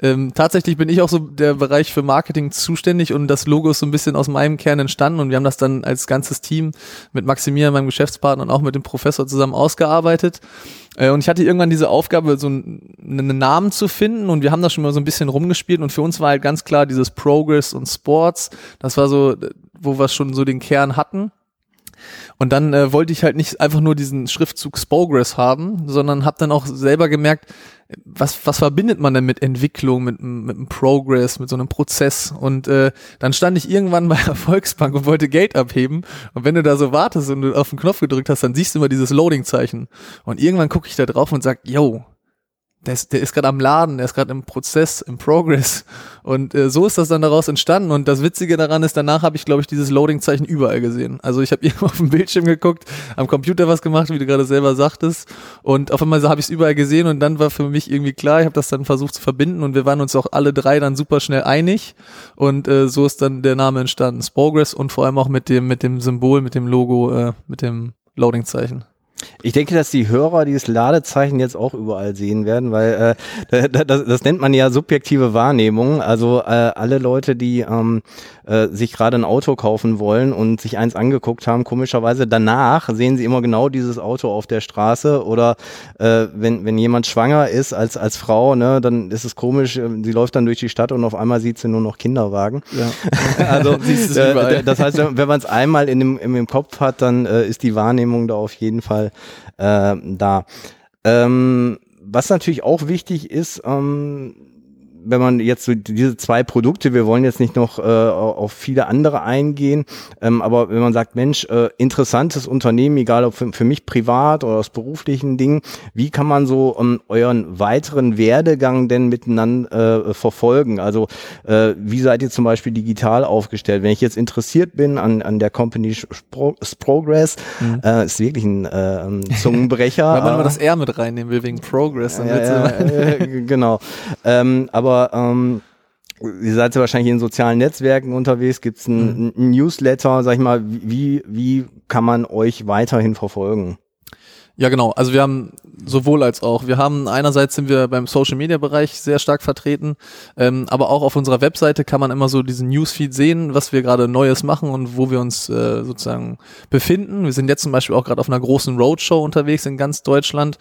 ähm, tatsächlich bin ich auch so der Bereich für Marketing zuständig und das Logo ist so ein bisschen aus meinem Kern entstanden und wir haben das dann als ganzes Team mit Maximilian, meinem Geschäftspartner und auch mit dem Professor zusammen ausgearbeitet. Äh, und ich hatte irgendwann diese Aufgabe, so einen, einen Namen zu finden und wir haben da schon mal so ein bisschen rumgespielt und für uns war halt ganz klar dieses Progress und Sports. Das war so, wo wir schon so den Kern hatten. Und dann äh, wollte ich halt nicht einfach nur diesen Schriftzug Spogress haben, sondern habe dann auch selber gemerkt, was, was verbindet man denn mit Entwicklung, mit, mit einem Progress, mit so einem Prozess? Und äh, dann stand ich irgendwann bei der [LAUGHS] Volksbank und wollte Geld abheben. Und wenn du da so wartest und du auf den Knopf gedrückt hast, dann siehst du immer dieses Loading-Zeichen. Und irgendwann gucke ich da drauf und sag, yo, der ist, der ist gerade am Laden, der ist gerade im Prozess, im Progress. Und äh, so ist das dann daraus entstanden. Und das Witzige daran ist, danach habe ich, glaube ich, dieses Loading-Zeichen überall gesehen. Also ich habe [LAUGHS] irgendwo auf dem Bildschirm geguckt, am Computer was gemacht, wie du gerade selber sagtest. Und auf einmal habe ich es überall gesehen und dann war für mich irgendwie klar, ich habe das dann versucht zu verbinden und wir waren uns auch alle drei dann super schnell einig. Und äh, so ist dann der Name entstanden, Progress und vor allem auch mit dem, mit dem Symbol, mit dem Logo, äh, mit dem Loading-Zeichen. Ich denke, dass die Hörer dieses Ladezeichen jetzt auch überall sehen werden, weil äh, das, das nennt man ja subjektive Wahrnehmung. Also äh, alle Leute, die ähm, äh, sich gerade ein Auto kaufen wollen und sich eins angeguckt haben, komischerweise danach sehen sie immer genau dieses Auto auf der Straße. Oder äh, wenn, wenn jemand schwanger ist als, als Frau, ne, dann ist es komisch, äh, sie läuft dann durch die Stadt und auf einmal sieht sie nur noch Kinderwagen. Ja. [LAUGHS] also [LAUGHS] äh, das heißt, wenn man es einmal in dem, in dem Kopf hat, dann äh, ist die Wahrnehmung da auf jeden Fall äh, da. Ähm, was natürlich auch wichtig ist, ähm, wenn man jetzt so diese zwei Produkte, wir wollen jetzt nicht noch äh, auf viele andere eingehen, ähm, aber wenn man sagt, Mensch, äh, interessantes Unternehmen, egal ob für, für, mich privat oder aus beruflichen Dingen, wie kann man so ähm, euren weiteren Werdegang denn miteinander äh, verfolgen? Also äh, wie seid ihr zum Beispiel digital aufgestellt? Wenn ich jetzt interessiert bin an, an der Company Spro Progress, mhm. äh, ist wirklich ein äh, Zungenbrecher. [LAUGHS] Weil man immer das R mit reinnehmen will wegen Progress. Ja, ja, äh, [LAUGHS] genau. Ähm, aber aber ähm, ihr seid ja wahrscheinlich in sozialen Netzwerken unterwegs, gibt es ein, mhm. Newsletter, sag ich mal, wie, wie kann man euch weiterhin verfolgen? Ja, genau. Also wir haben sowohl als auch. Wir haben einerseits sind wir beim Social Media Bereich sehr stark vertreten, ähm, aber auch auf unserer Webseite kann man immer so diesen Newsfeed sehen, was wir gerade Neues machen und wo wir uns äh, sozusagen befinden. Wir sind jetzt zum Beispiel auch gerade auf einer großen Roadshow unterwegs in ganz Deutschland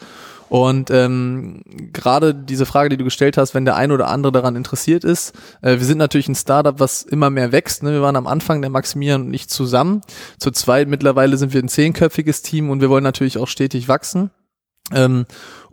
und ähm, gerade diese Frage, die du gestellt hast, wenn der ein oder andere daran interessiert ist, äh, wir sind natürlich ein Startup, was immer mehr wächst. Ne? Wir waren am Anfang der Maximilian und ich zusammen. Zu zweit mittlerweile sind wir ein zehnköpfiges Team und wir wollen natürlich auch stetig wachsen. Ähm,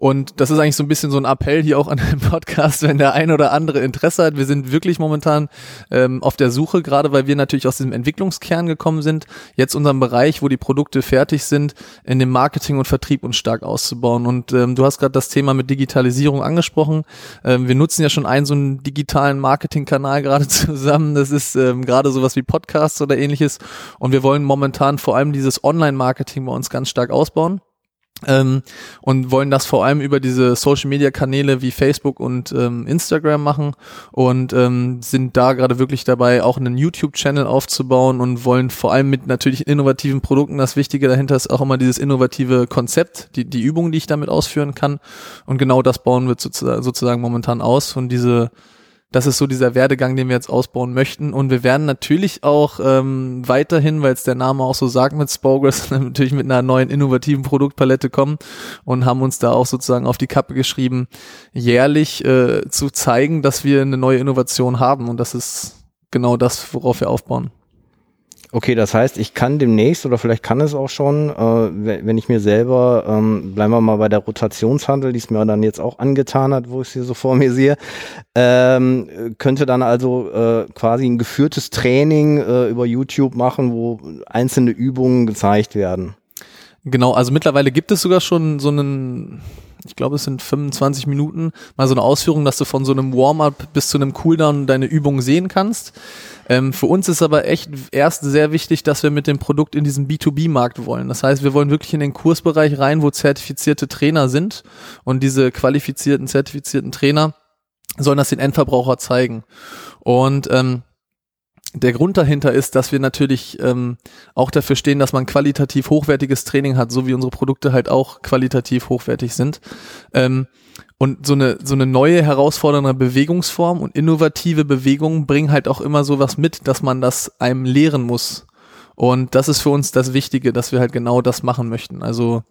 und das ist eigentlich so ein bisschen so ein Appell hier auch an den Podcast, wenn der ein oder andere Interesse hat. Wir sind wirklich momentan ähm, auf der Suche, gerade weil wir natürlich aus diesem Entwicklungskern gekommen sind, jetzt unseren Bereich, wo die Produkte fertig sind, in dem Marketing und Vertrieb uns stark auszubauen. Und ähm, du hast gerade das Thema mit Digitalisierung angesprochen. Ähm, wir nutzen ja schon einen so einen digitalen Marketingkanal gerade [LAUGHS] zusammen. Das ist ähm, gerade sowas wie Podcasts oder ähnliches. Und wir wollen momentan vor allem dieses Online-Marketing bei uns ganz stark ausbauen. Ähm, und wollen das vor allem über diese Social Media Kanäle wie Facebook und ähm, Instagram machen und ähm, sind da gerade wirklich dabei, auch einen YouTube-Channel aufzubauen und wollen vor allem mit natürlich innovativen Produkten, das Wichtige dahinter ist auch immer dieses innovative Konzept, die, die Übung, die ich damit ausführen kann. Und genau das bauen wir sozusagen momentan aus und diese das ist so dieser Werdegang, den wir jetzt ausbauen möchten. Und wir werden natürlich auch ähm, weiterhin, weil es der Name auch so sagt mit Spogress, [LAUGHS] natürlich mit einer neuen innovativen Produktpalette kommen und haben uns da auch sozusagen auf die Kappe geschrieben, jährlich äh, zu zeigen, dass wir eine neue Innovation haben. Und das ist genau das, worauf wir aufbauen. Okay, das heißt, ich kann demnächst oder vielleicht kann es auch schon, äh, wenn ich mir selber, ähm, bleiben wir mal bei der Rotationshandel, die es mir dann jetzt auch angetan hat, wo ich sie so vor mir sehe, ähm, könnte dann also äh, quasi ein geführtes Training äh, über YouTube machen, wo einzelne Übungen gezeigt werden. Genau, also mittlerweile gibt es sogar schon so einen ich glaube, es sind 25 Minuten, mal so eine Ausführung, dass du von so einem Warm-up bis zu einem Cooldown deine Übung sehen kannst. Ähm, für uns ist aber echt erst sehr wichtig, dass wir mit dem Produkt in diesen B2B-Markt wollen. Das heißt, wir wollen wirklich in den Kursbereich rein, wo zertifizierte Trainer sind und diese qualifizierten, zertifizierten Trainer sollen das den Endverbraucher zeigen. Und ähm, der Grund dahinter ist, dass wir natürlich ähm, auch dafür stehen, dass man qualitativ hochwertiges Training hat, so wie unsere Produkte halt auch qualitativ hochwertig sind. Ähm, und so eine, so eine neue herausfordernde Bewegungsform und innovative Bewegungen bringen halt auch immer sowas mit, dass man das einem lehren muss. Und das ist für uns das Wichtige, dass wir halt genau das machen möchten. Also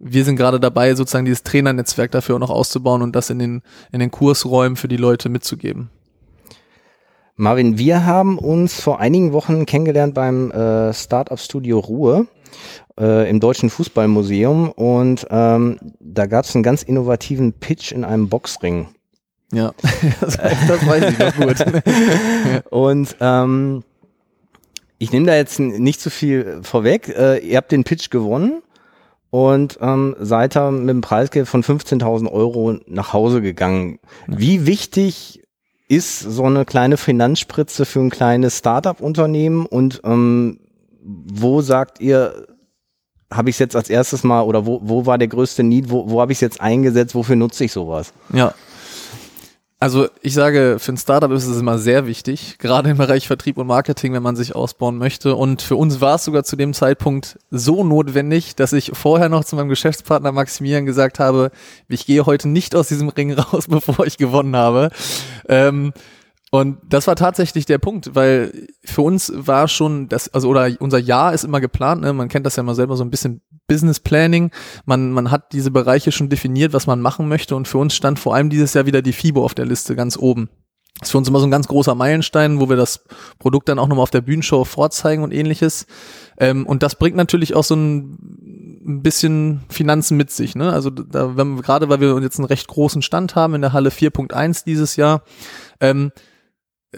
wir sind gerade dabei, sozusagen dieses Trainernetzwerk dafür auch noch auszubauen und das in den, in den Kursräumen für die Leute mitzugeben. Marvin, wir haben uns vor einigen Wochen kennengelernt beim äh, Startup Studio Ruhe äh, im Deutschen Fußballmuseum und ähm, da gab es einen ganz innovativen Pitch in einem Boxring. Ja, das, [LAUGHS] das weiß ich noch gut. [LAUGHS] und ähm, ich nehme da jetzt nicht zu viel vorweg. Äh, ihr habt den Pitch gewonnen und ähm, seid da mit einem Preisgeld von 15.000 Euro nach Hause gegangen. Wie wichtig ist so eine kleine Finanzspritze für ein kleines Startup-Unternehmen und ähm, wo sagt ihr, habe ich es jetzt als erstes mal oder wo, wo war der größte Need, wo, wo habe ich es jetzt eingesetzt, wofür nutze ich sowas? Ja, also ich sage, für ein Startup ist es immer sehr wichtig, gerade im Bereich Vertrieb und Marketing, wenn man sich ausbauen möchte. Und für uns war es sogar zu dem Zeitpunkt so notwendig, dass ich vorher noch zu meinem Geschäftspartner Maximilian gesagt habe, ich gehe heute nicht aus diesem Ring [LAUGHS] raus, bevor ich gewonnen habe. Ähm, und das war tatsächlich der Punkt, weil für uns war schon das, also oder unser Jahr ist immer geplant, ne? man kennt das ja mal selber so ein bisschen Business Planning. Man, man hat diese Bereiche schon definiert, was man machen möchte und für uns stand vor allem dieses Jahr wieder die FIBO auf der Liste ganz oben. Das ist für uns immer so ein ganz großer Meilenstein, wo wir das Produkt dann auch nochmal auf der Bühnenshow vorzeigen und ähnliches. Ähm, und das bringt natürlich auch so ein bisschen Finanzen mit sich. Ne? Also da, wenn, gerade weil wir jetzt einen recht großen Stand haben in der Halle 4.1 dieses Jahr, ähm,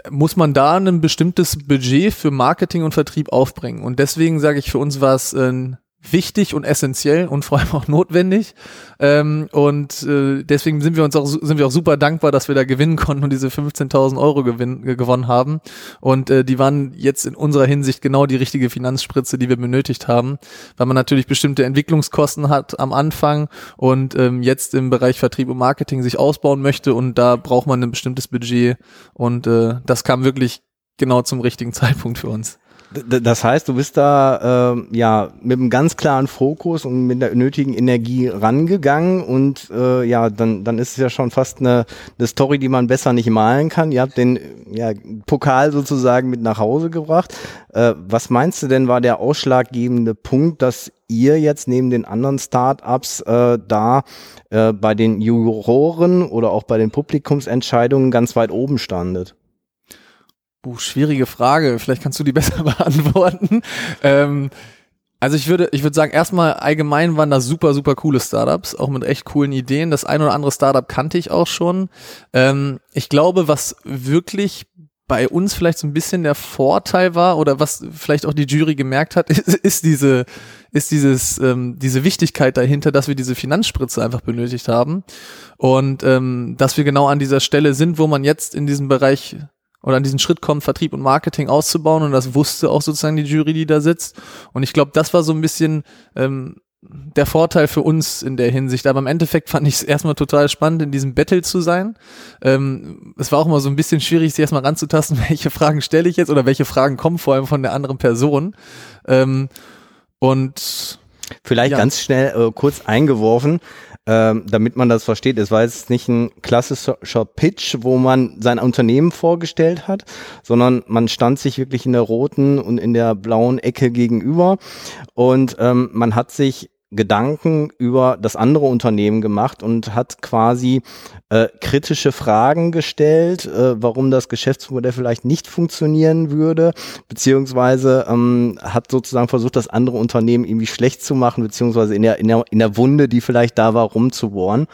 muss man da ein bestimmtes Budget für Marketing und Vertrieb aufbringen. Und deswegen sage ich, für uns war es ein wichtig und essentiell und vor allem auch notwendig. Ähm, und äh, deswegen sind wir uns auch sind wir auch super dankbar, dass wir da gewinnen konnten und diese 15.000 Euro gewinn, gewonnen haben. Und äh, die waren jetzt in unserer Hinsicht genau die richtige Finanzspritze, die wir benötigt haben, weil man natürlich bestimmte Entwicklungskosten hat am Anfang und ähm, jetzt im Bereich Vertrieb und Marketing sich ausbauen möchte und da braucht man ein bestimmtes Budget und äh, das kam wirklich genau zum richtigen Zeitpunkt für uns. Das heißt, du bist da äh, ja mit einem ganz klaren Fokus und mit der nötigen Energie rangegangen und äh, ja, dann, dann ist es ja schon fast eine, eine Story, die man besser nicht malen kann. Ihr habt den ja, Pokal sozusagen mit nach Hause gebracht. Äh, was meinst du denn war der ausschlaggebende Punkt, dass ihr jetzt neben den anderen Startups äh, da äh, bei den Juroren oder auch bei den Publikumsentscheidungen ganz weit oben standet? Buh, schwierige Frage. Vielleicht kannst du die [LAUGHS] besser beantworten. Ähm, also ich würde, ich würde sagen, erstmal allgemein waren das super, super coole Startups, auch mit echt coolen Ideen. Das ein oder andere Startup kannte ich auch schon. Ähm, ich glaube, was wirklich bei uns vielleicht so ein bisschen der Vorteil war oder was vielleicht auch die Jury gemerkt hat, [LAUGHS] ist, ist diese, ist dieses, ähm, diese Wichtigkeit dahinter, dass wir diese Finanzspritze einfach benötigt haben und ähm, dass wir genau an dieser Stelle sind, wo man jetzt in diesem Bereich oder an diesen Schritt kommt, Vertrieb und Marketing auszubauen und das wusste auch sozusagen die Jury, die da sitzt. Und ich glaube, das war so ein bisschen ähm, der Vorteil für uns in der Hinsicht. Aber im Endeffekt fand ich es erstmal total spannend, in diesem Battle zu sein. Ähm, es war auch immer so ein bisschen schwierig, sich erstmal ranzutasten, [LAUGHS] welche Fragen stelle ich jetzt oder welche Fragen kommen vor allem von der anderen Person. Ähm, und Vielleicht ja. ganz schnell äh, kurz eingeworfen ähm, damit man das versteht. Es war jetzt nicht ein klassischer Pitch, wo man sein Unternehmen vorgestellt hat, sondern man stand sich wirklich in der roten und in der blauen Ecke gegenüber und ähm, man hat sich Gedanken über das andere Unternehmen gemacht und hat quasi äh, kritische Fragen gestellt, äh, warum das Geschäftsmodell vielleicht nicht funktionieren würde, beziehungsweise ähm, hat sozusagen versucht, das andere Unternehmen irgendwie schlecht zu machen, beziehungsweise in der, in der, in der Wunde, die vielleicht da war, rumzubohren.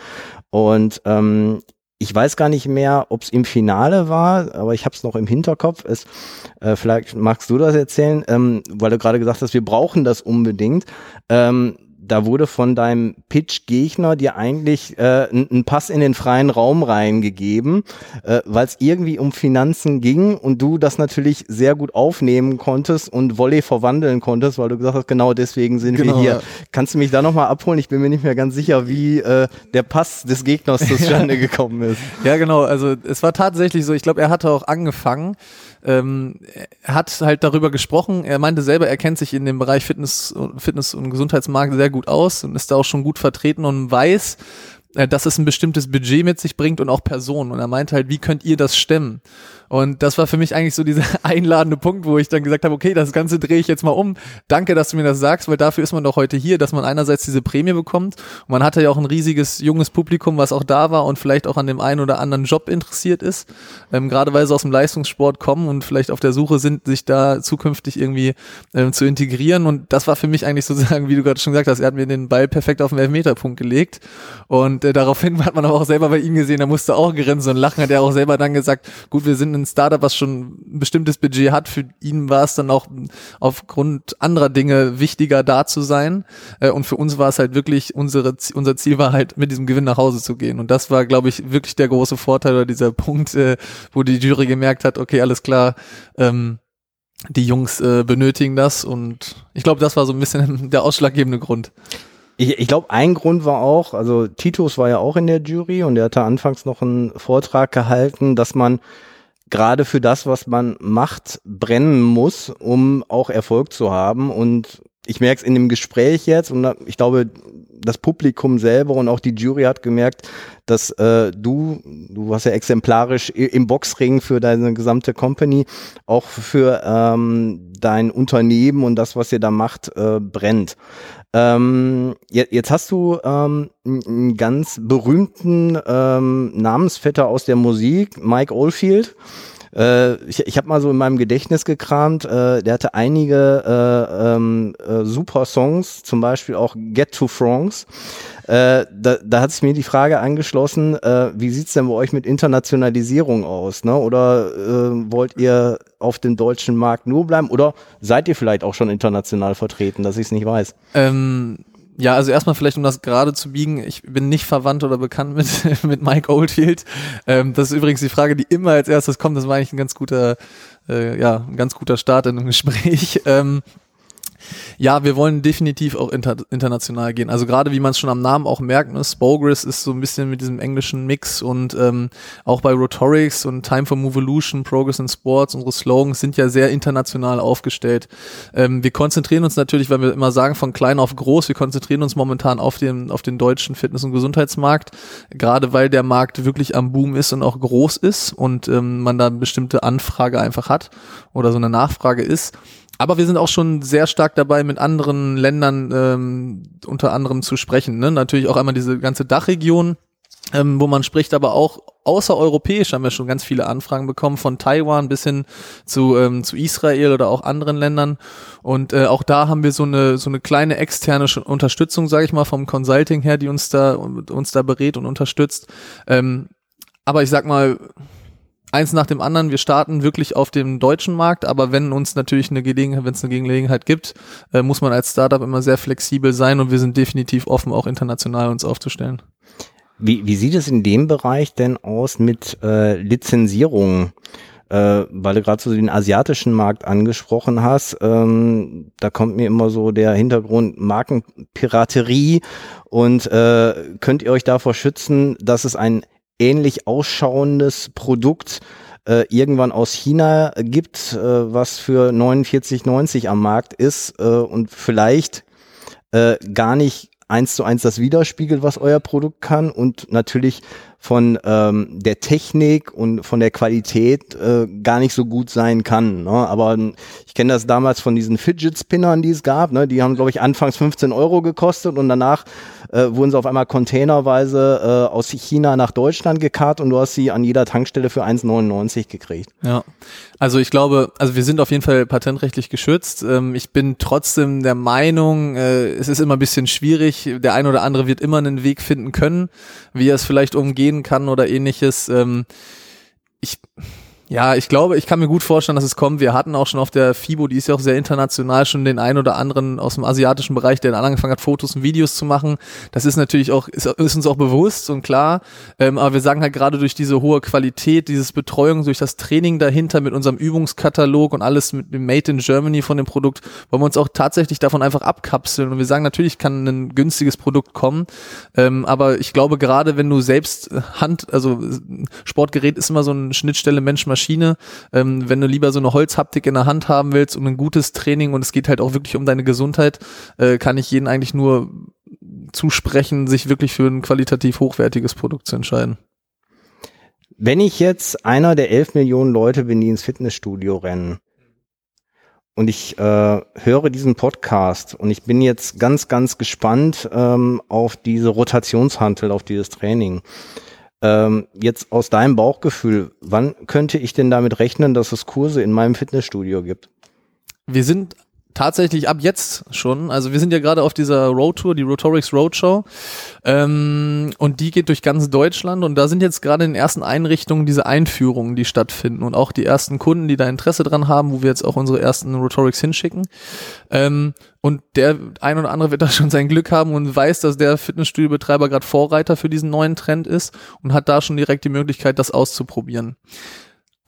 Und ähm, ich weiß gar nicht mehr, ob es im Finale war, aber ich habe es noch im Hinterkopf. Es, äh, vielleicht magst du das erzählen, ähm, weil du gerade gesagt hast, wir brauchen das unbedingt. Ähm, da wurde von deinem Pitch-Gegner dir eigentlich äh, einen Pass in den freien Raum reingegeben, äh, weil es irgendwie um Finanzen ging und du das natürlich sehr gut aufnehmen konntest und Volley verwandeln konntest, weil du gesagt hast, genau deswegen sind genau, wir hier. Ja. Kannst du mich da nochmal abholen? Ich bin mir nicht mehr ganz sicher, wie äh, der Pass des Gegners zustande [LAUGHS] gekommen ist. Ja, genau. Also es war tatsächlich so, ich glaube, er hatte auch angefangen ähm, hat halt darüber gesprochen. Er meinte selber, er kennt sich in dem Bereich Fitness, Fitness und Gesundheitsmarkt sehr gut aus und ist da auch schon gut vertreten und weiß, dass es ein bestimmtes Budget mit sich bringt und auch Personen. Und er meinte halt, wie könnt ihr das stemmen? Und das war für mich eigentlich so dieser [LAUGHS] einladende Punkt, wo ich dann gesagt habe, okay, das Ganze drehe ich jetzt mal um. Danke, dass du mir das sagst, weil dafür ist man doch heute hier, dass man einerseits diese Prämie bekommt und man hatte ja auch ein riesiges junges Publikum, was auch da war und vielleicht auch an dem einen oder anderen Job interessiert ist, ähm, gerade weil sie aus dem Leistungssport kommen und vielleicht auf der Suche sind, sich da zukünftig irgendwie ähm, zu integrieren. Und das war für mich eigentlich sozusagen, wie du gerade schon gesagt hast, er hat mir den Ball perfekt auf den Elfmeterpunkt gelegt und äh, daraufhin hat man aber auch selber bei ihm gesehen, er musste auch grinsen und lachen, hat er auch selber dann gesagt, gut, wir sind ein Startup, was schon ein bestimmtes Budget hat. Für ihn war es dann auch aufgrund anderer Dinge wichtiger, da zu sein. Äh, und für uns war es halt wirklich, unsere, unser Ziel war halt, mit diesem Gewinn nach Hause zu gehen. Und das war, glaube ich, wirklich der große Vorteil oder dieser Punkt, äh, wo die Jury gemerkt hat, okay, alles klar, ähm, die Jungs äh, benötigen das und ich glaube, das war so ein bisschen [LAUGHS] der ausschlaggebende Grund. Ich, ich glaube, ein Grund war auch, also Titus war ja auch in der Jury und er hatte anfangs noch einen Vortrag gehalten, dass man gerade für das, was man macht, brennen muss, um auch Erfolg zu haben. Und ich merke es in dem Gespräch jetzt und ich glaube, das Publikum selber und auch die Jury hat gemerkt, dass äh, du, du warst ja exemplarisch im Boxring für deine gesamte Company, auch für ähm, dein Unternehmen und das, was ihr da macht, äh, brennt. Ähm, jetzt hast du ähm, einen ganz berühmten ähm, Namensvetter aus der Musik, Mike Oldfield. Äh, ich ich habe mal so in meinem Gedächtnis gekramt, äh, der hatte einige äh, ähm, äh, super Songs, zum Beispiel auch Get to France. Äh, da, da hat sich mir die Frage angeschlossen, äh, wie sieht's denn bei euch mit Internationalisierung aus? Ne? Oder äh, wollt ihr auf dem deutschen Markt nur bleiben? Oder seid ihr vielleicht auch schon international vertreten, dass ich es nicht weiß? Ähm ja, also erstmal vielleicht, um das gerade zu biegen, ich bin nicht verwandt oder bekannt mit, [LAUGHS] mit Mike Oldfield. Ähm, das ist übrigens die Frage, die immer als erstes kommt. Das war eigentlich ein ganz guter, äh, ja, ein ganz guter Start in einem Gespräch. Ähm, ja, wir wollen definitiv auch inter international gehen. Also gerade wie man es schon am Namen auch merkt, ne, Spogris ist so ein bisschen mit diesem englischen Mix und ähm, auch bei Rotorics und Time for Movolution, Progress in Sports, unsere Slogans sind ja sehr international aufgestellt. Ähm, wir konzentrieren uns natürlich, weil wir immer sagen, von klein auf groß, wir konzentrieren uns momentan auf den, auf den deutschen Fitness- und Gesundheitsmarkt, gerade weil der Markt wirklich am Boom ist und auch groß ist und ähm, man da bestimmte Anfrage einfach hat oder so eine Nachfrage ist. Aber wir sind auch schon sehr stark dabei, mit anderen Ländern ähm, unter anderem zu sprechen. Ne? Natürlich auch einmal diese ganze Dachregion, ähm, wo man spricht, aber auch außereuropäisch haben wir schon ganz viele Anfragen bekommen, von Taiwan bis hin zu, ähm, zu Israel oder auch anderen Ländern. Und äh, auch da haben wir so eine, so eine kleine externe Unterstützung, sage ich mal, vom Consulting her, die uns da, uns da berät und unterstützt. Ähm, aber ich sag mal, eins nach dem anderen. Wir starten wirklich auf dem deutschen Markt, aber wenn uns natürlich eine Gelegenheit, wenn es eine Gelegenheit gibt, äh, muss man als Startup immer sehr flexibel sein und wir sind definitiv offen, auch international uns aufzustellen. Wie, wie sieht es in dem Bereich denn aus mit äh, Lizenzierungen? Äh, weil du gerade so den asiatischen Markt angesprochen hast, ähm, da kommt mir immer so der Hintergrund Markenpiraterie und äh, könnt ihr euch davor schützen, dass es ein ähnlich ausschauendes Produkt äh, irgendwann aus China gibt, äh, was für 49,90 am Markt ist äh, und vielleicht gar nicht eins zu eins das widerspiegelt, was euer Produkt kann. Und natürlich von ähm, der Technik und von der Qualität äh, gar nicht so gut sein kann. Ne? Aber ich kenne das damals von diesen Fidget Spinnern, die es gab. Ne? Die haben, glaube ich, anfangs 15 Euro gekostet und danach äh, wurden sie auf einmal containerweise äh, aus China nach Deutschland gekarrt und du hast sie an jeder Tankstelle für 1,99 gekriegt. Ja, also ich glaube, also wir sind auf jeden Fall patentrechtlich geschützt. Ähm, ich bin trotzdem der Meinung, äh, es ist immer ein bisschen schwierig. Der eine oder andere wird immer einen Weg finden können, wie er es vielleicht umgehen kann oder ähnliches. Ähm, ich Ja, ich glaube, ich kann mir gut vorstellen, dass es kommt. Wir hatten auch schon auf der FIBO, die ist ja auch sehr international, schon den einen oder anderen aus dem asiatischen Bereich, der dann angefangen hat, Fotos und Videos zu machen. Das ist natürlich auch, ist, ist uns auch bewusst und klar. Ähm, aber wir sagen halt gerade durch diese hohe Qualität, dieses Betreuung, durch das Training dahinter mit unserem Übungskatalog und alles mit dem Made in Germany von dem Produkt, wollen wir uns auch tatsächlich davon einfach abkapseln. Und wir sagen, natürlich kann ein günstiges Produkt kommen. Ähm, aber ich glaube, gerade wenn du selbst Hand, also Sportgerät ist immer so eine Schnittstelle Mensch Maschine. Ähm, wenn du lieber so eine Holzhaptik in der Hand haben willst und ein gutes Training und es geht halt auch wirklich um deine Gesundheit, äh, kann ich jeden eigentlich nur zusprechen, sich wirklich für ein qualitativ hochwertiges Produkt zu entscheiden. Wenn ich jetzt einer der elf Millionen Leute bin, die ins Fitnessstudio rennen und ich äh, höre diesen Podcast und ich bin jetzt ganz, ganz gespannt ähm, auf diese Rotationshantel, auf dieses Training. Ähm, jetzt aus deinem Bauchgefühl, wann könnte ich denn damit rechnen, dass es Kurse in meinem Fitnessstudio gibt? Wir sind tatsächlich ab jetzt schon. Also wir sind ja gerade auf dieser Roadtour, die Rotorix Roadshow. Ähm, und die geht durch ganz Deutschland. Und da sind jetzt gerade in den ersten Einrichtungen diese Einführungen, die stattfinden. Und auch die ersten Kunden, die da Interesse dran haben, wo wir jetzt auch unsere ersten Rotorix hinschicken. Ähm, und der ein oder andere wird da schon sein Glück haben und weiß, dass der Fitnessstudio-Betreiber gerade Vorreiter für diesen neuen Trend ist und hat da schon direkt die Möglichkeit, das auszuprobieren.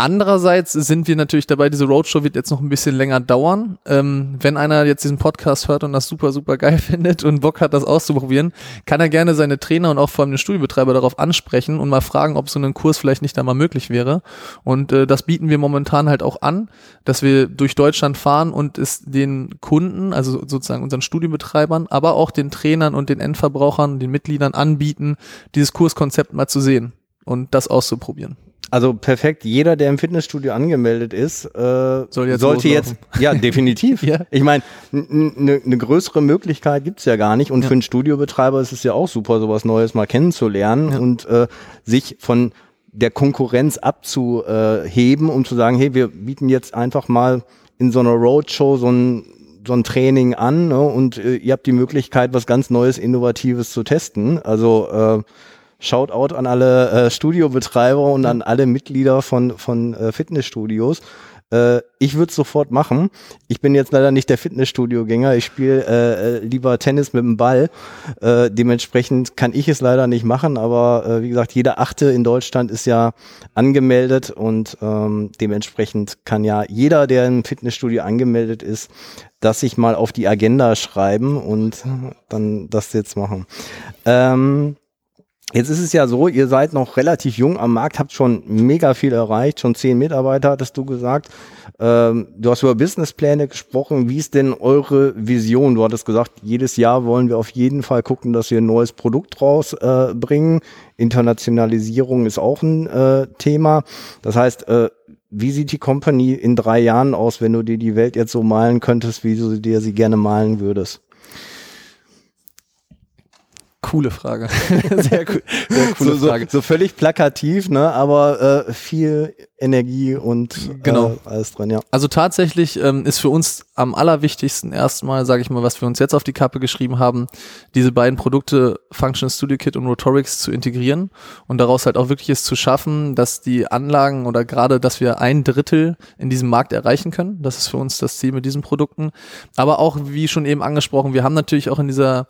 Andererseits sind wir natürlich dabei, diese Roadshow wird jetzt noch ein bisschen länger dauern. Ähm, wenn einer jetzt diesen Podcast hört und das super, super geil [LAUGHS] findet und Bock hat, das auszuprobieren, kann er gerne seine Trainer und auch vor allem den Studiobetreiber darauf ansprechen und mal fragen, ob so ein Kurs vielleicht nicht einmal möglich wäre. Und äh, das bieten wir momentan halt auch an, dass wir durch Deutschland fahren und es den Kunden, also sozusagen unseren Studiobetreibern, aber auch den Trainern und den Endverbrauchern, den Mitgliedern anbieten, dieses Kurskonzept mal zu sehen und das auszuprobieren. Also perfekt. Jeder, der im Fitnessstudio angemeldet ist, äh, Soll jetzt sollte jetzt, ja, definitiv. [LAUGHS] ja. Ich meine, eine ne größere Möglichkeit gibt's ja gar nicht. Und ja. für einen Studiobetreiber ist es ja auch super, sowas Neues mal kennenzulernen ja. und äh, sich von der Konkurrenz abzuheben, um zu sagen, hey, wir bieten jetzt einfach mal in so einer Roadshow so ein so ein Training an ne, und äh, ihr habt die Möglichkeit, was ganz Neues, Innovatives zu testen. Also äh, Shoutout an alle äh, Studiobetreiber und an alle Mitglieder von, von äh, Fitnessstudios. Äh, ich würde sofort machen. Ich bin jetzt leider nicht der Fitnessstudio-Gänger. Ich spiele äh, äh, lieber Tennis mit dem Ball. Äh, dementsprechend kann ich es leider nicht machen. Aber äh, wie gesagt, jeder Achte in Deutschland ist ja angemeldet und ähm, dementsprechend kann ja jeder, der im Fitnessstudio angemeldet ist, das sich mal auf die Agenda schreiben und dann das jetzt machen. Ähm, Jetzt ist es ja so, ihr seid noch relativ jung am Markt, habt schon mega viel erreicht, schon zehn Mitarbeiter, hattest du gesagt. Ähm, du hast über Businesspläne gesprochen. Wie ist denn eure Vision? Du hattest gesagt, jedes Jahr wollen wir auf jeden Fall gucken, dass wir ein neues Produkt rausbringen. Äh, Internationalisierung ist auch ein äh, Thema. Das heißt, äh, wie sieht die Company in drei Jahren aus, wenn du dir die Welt jetzt so malen könntest, wie du dir sie gerne malen würdest? Coole Frage. [LAUGHS] sehr, cool, sehr coole so, Frage. So, so, völlig plakativ, ne? aber äh, viel Energie und genau. Äh, alles drin, ja. Also tatsächlich ähm, ist für uns am allerwichtigsten erstmal, sage ich mal, was wir uns jetzt auf die Kappe geschrieben haben, diese beiden Produkte Function Studio Kit und Rotorix zu integrieren und daraus halt auch wirklich es zu schaffen, dass die Anlagen oder gerade, dass wir ein Drittel in diesem Markt erreichen können. Das ist für uns das Ziel mit diesen Produkten. Aber auch, wie schon eben angesprochen, wir haben natürlich auch in dieser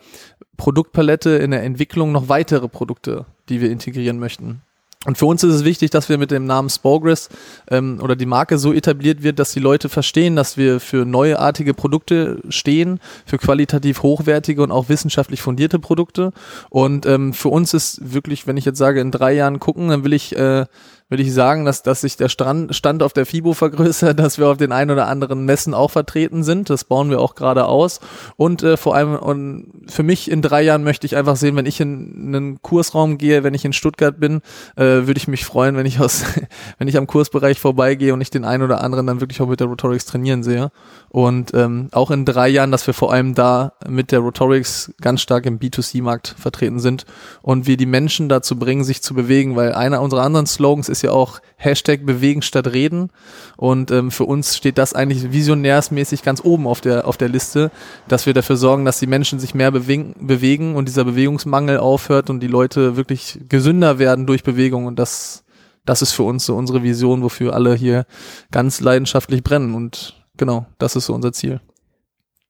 Produktpalette in der Entwicklung noch weitere Produkte, die wir integrieren möchten. Und für uns ist es wichtig, dass wir mit dem Namen Spogress ähm, oder die Marke so etabliert wird, dass die Leute verstehen, dass wir für neuartige Produkte stehen, für qualitativ hochwertige und auch wissenschaftlich fundierte Produkte. Und ähm, für uns ist wirklich, wenn ich jetzt sage, in drei Jahren gucken, dann will ich äh, würde ich sagen, dass, dass sich der Strand, Stand auf der FIBO vergrößert, [LAUGHS] dass wir auf den ein oder anderen Messen auch vertreten sind. Das bauen wir auch gerade aus. Und äh, vor allem, und für mich in drei Jahren möchte ich einfach sehen, wenn ich in einen Kursraum gehe, wenn ich in Stuttgart bin, äh, würde ich mich freuen, wenn ich aus, [LAUGHS] wenn ich am Kursbereich vorbeigehe und ich den einen oder anderen dann wirklich auch mit der Rotorix trainieren sehe. Und ähm, auch in drei Jahren, dass wir vor allem da mit der Rotorix ganz stark im B2C-Markt vertreten sind und wir die Menschen dazu bringen, sich zu bewegen, weil einer unserer anderen Slogans ist ist ja auch Hashtag bewegen statt reden. Und ähm, für uns steht das eigentlich visionärsmäßig ganz oben auf der, auf der Liste, dass wir dafür sorgen, dass die Menschen sich mehr bewegen, bewegen und dieser Bewegungsmangel aufhört und die Leute wirklich gesünder werden durch Bewegung. Und das das ist für uns so unsere Vision, wofür alle hier ganz leidenschaftlich brennen. Und genau, das ist so unser Ziel.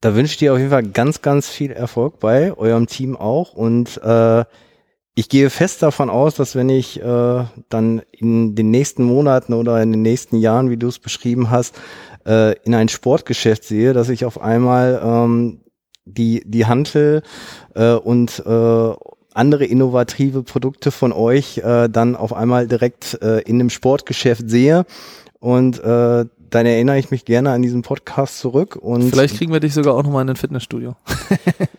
Da wünsche ich dir auf jeden Fall ganz, ganz viel Erfolg bei eurem Team auch. Und äh, ich gehe fest davon aus, dass wenn ich äh, dann in den nächsten Monaten oder in den nächsten Jahren, wie du es beschrieben hast, äh, in ein Sportgeschäft sehe, dass ich auf einmal ähm, die, die Hantel äh, und äh, andere innovative Produkte von euch äh, dann auf einmal direkt äh, in einem Sportgeschäft sehe. Und äh, dann erinnere ich mich gerne an diesen Podcast zurück. Und Vielleicht kriegen wir dich sogar auch nochmal in ein Fitnessstudio. [LAUGHS]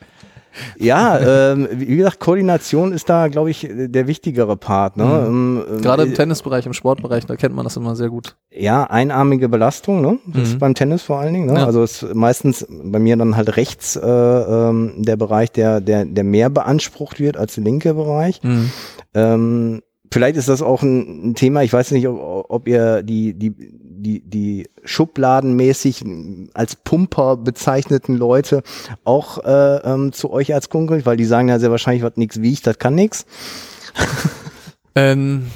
Ja, ähm, wie gesagt, Koordination ist da, glaube ich, der wichtigere Part. Ne? Mhm. Ähm, Gerade im äh, Tennisbereich, im Sportbereich, da kennt man das immer sehr gut. Ja, einarmige Belastung, ne? Das mhm. ist beim Tennis vor allen Dingen. Ne? Ja. Also ist meistens bei mir dann halt rechts äh, ähm, der Bereich, der, der, der mehr beansprucht wird als der linke Bereich. Mhm. Ähm, vielleicht ist das auch ein, ein Thema, ich weiß nicht, ob, ob ihr die, die, die, die schubladenmäßig als Pumper bezeichneten Leute auch äh, ähm, zu euch als Kumpel, weil die sagen ja sehr wahrscheinlich, was nichts wiegt, das kann nichts. ähm,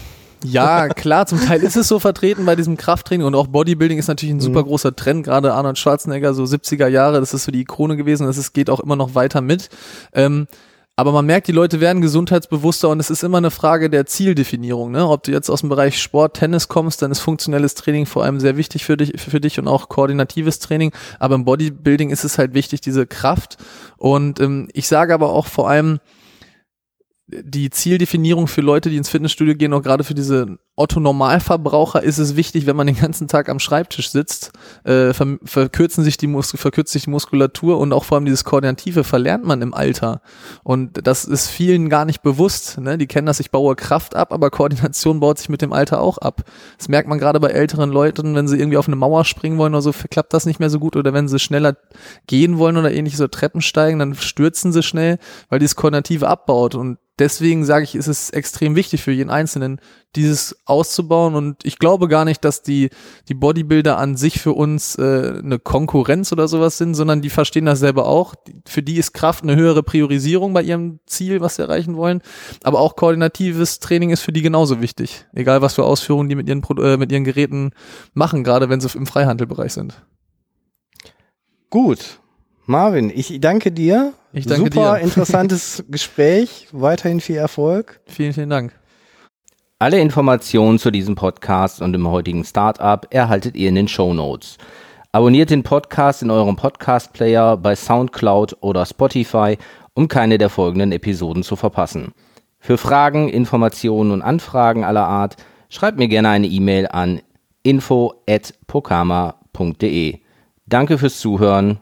ja, klar, zum Teil ist es so vertreten bei diesem Krafttraining und auch Bodybuilding ist natürlich ein super mhm. großer Trend, gerade Arnold Schwarzenegger, so 70er Jahre, das ist so die Ikone gewesen, das ist, geht auch immer noch weiter mit. Ähm, aber man merkt, die Leute werden gesundheitsbewusster und es ist immer eine Frage der Zieldefinierung. Ne? Ob du jetzt aus dem Bereich Sport, Tennis kommst, dann ist funktionelles Training vor allem sehr wichtig für dich, für dich und auch koordinatives Training. Aber im Bodybuilding ist es halt wichtig, diese Kraft. Und ähm, ich sage aber auch vor allem, die Zieldefinierung für Leute, die ins Fitnessstudio gehen, auch gerade für diese Otto-Normalverbraucher ist es wichtig, wenn man den ganzen Tag am Schreibtisch sitzt, äh, ver verkürzen sich die Mus verkürzt sich die Muskulatur und auch vor allem dieses Koordinative verlernt man im Alter. Und das ist vielen gar nicht bewusst. Ne? Die kennen das, ich baue Kraft ab, aber Koordination baut sich mit dem Alter auch ab. Das merkt man gerade bei älteren Leuten, wenn sie irgendwie auf eine Mauer springen wollen oder so, klappt das nicht mehr so gut. Oder wenn sie schneller gehen wollen oder ähnlich so Treppen steigen, dann stürzen sie schnell, weil dieses Koordinative abbaut. Und deswegen sage ich, ist es extrem wichtig für jeden Einzelnen, dieses auszubauen. Und ich glaube gar nicht, dass die, die Bodybuilder an sich für uns äh, eine Konkurrenz oder sowas sind, sondern die verstehen das selber auch. Für die ist Kraft eine höhere Priorisierung bei ihrem Ziel, was sie erreichen wollen. Aber auch koordinatives Training ist für die genauso wichtig. Egal was für Ausführungen die mit ihren, äh, mit ihren Geräten machen, gerade wenn sie im Freihandelbereich sind. Gut. Marvin, ich danke dir. Ich danke Super dir. [LAUGHS] interessantes Gespräch. Weiterhin viel Erfolg. Vielen, vielen Dank. Alle Informationen zu diesem Podcast und dem heutigen Startup erhaltet ihr in den Show Notes. Abonniert den Podcast in eurem Podcast-Player bei SoundCloud oder Spotify, um keine der folgenden Episoden zu verpassen. Für Fragen, Informationen und Anfragen aller Art schreibt mir gerne eine E-Mail an info@pokama.de. Danke fürs Zuhören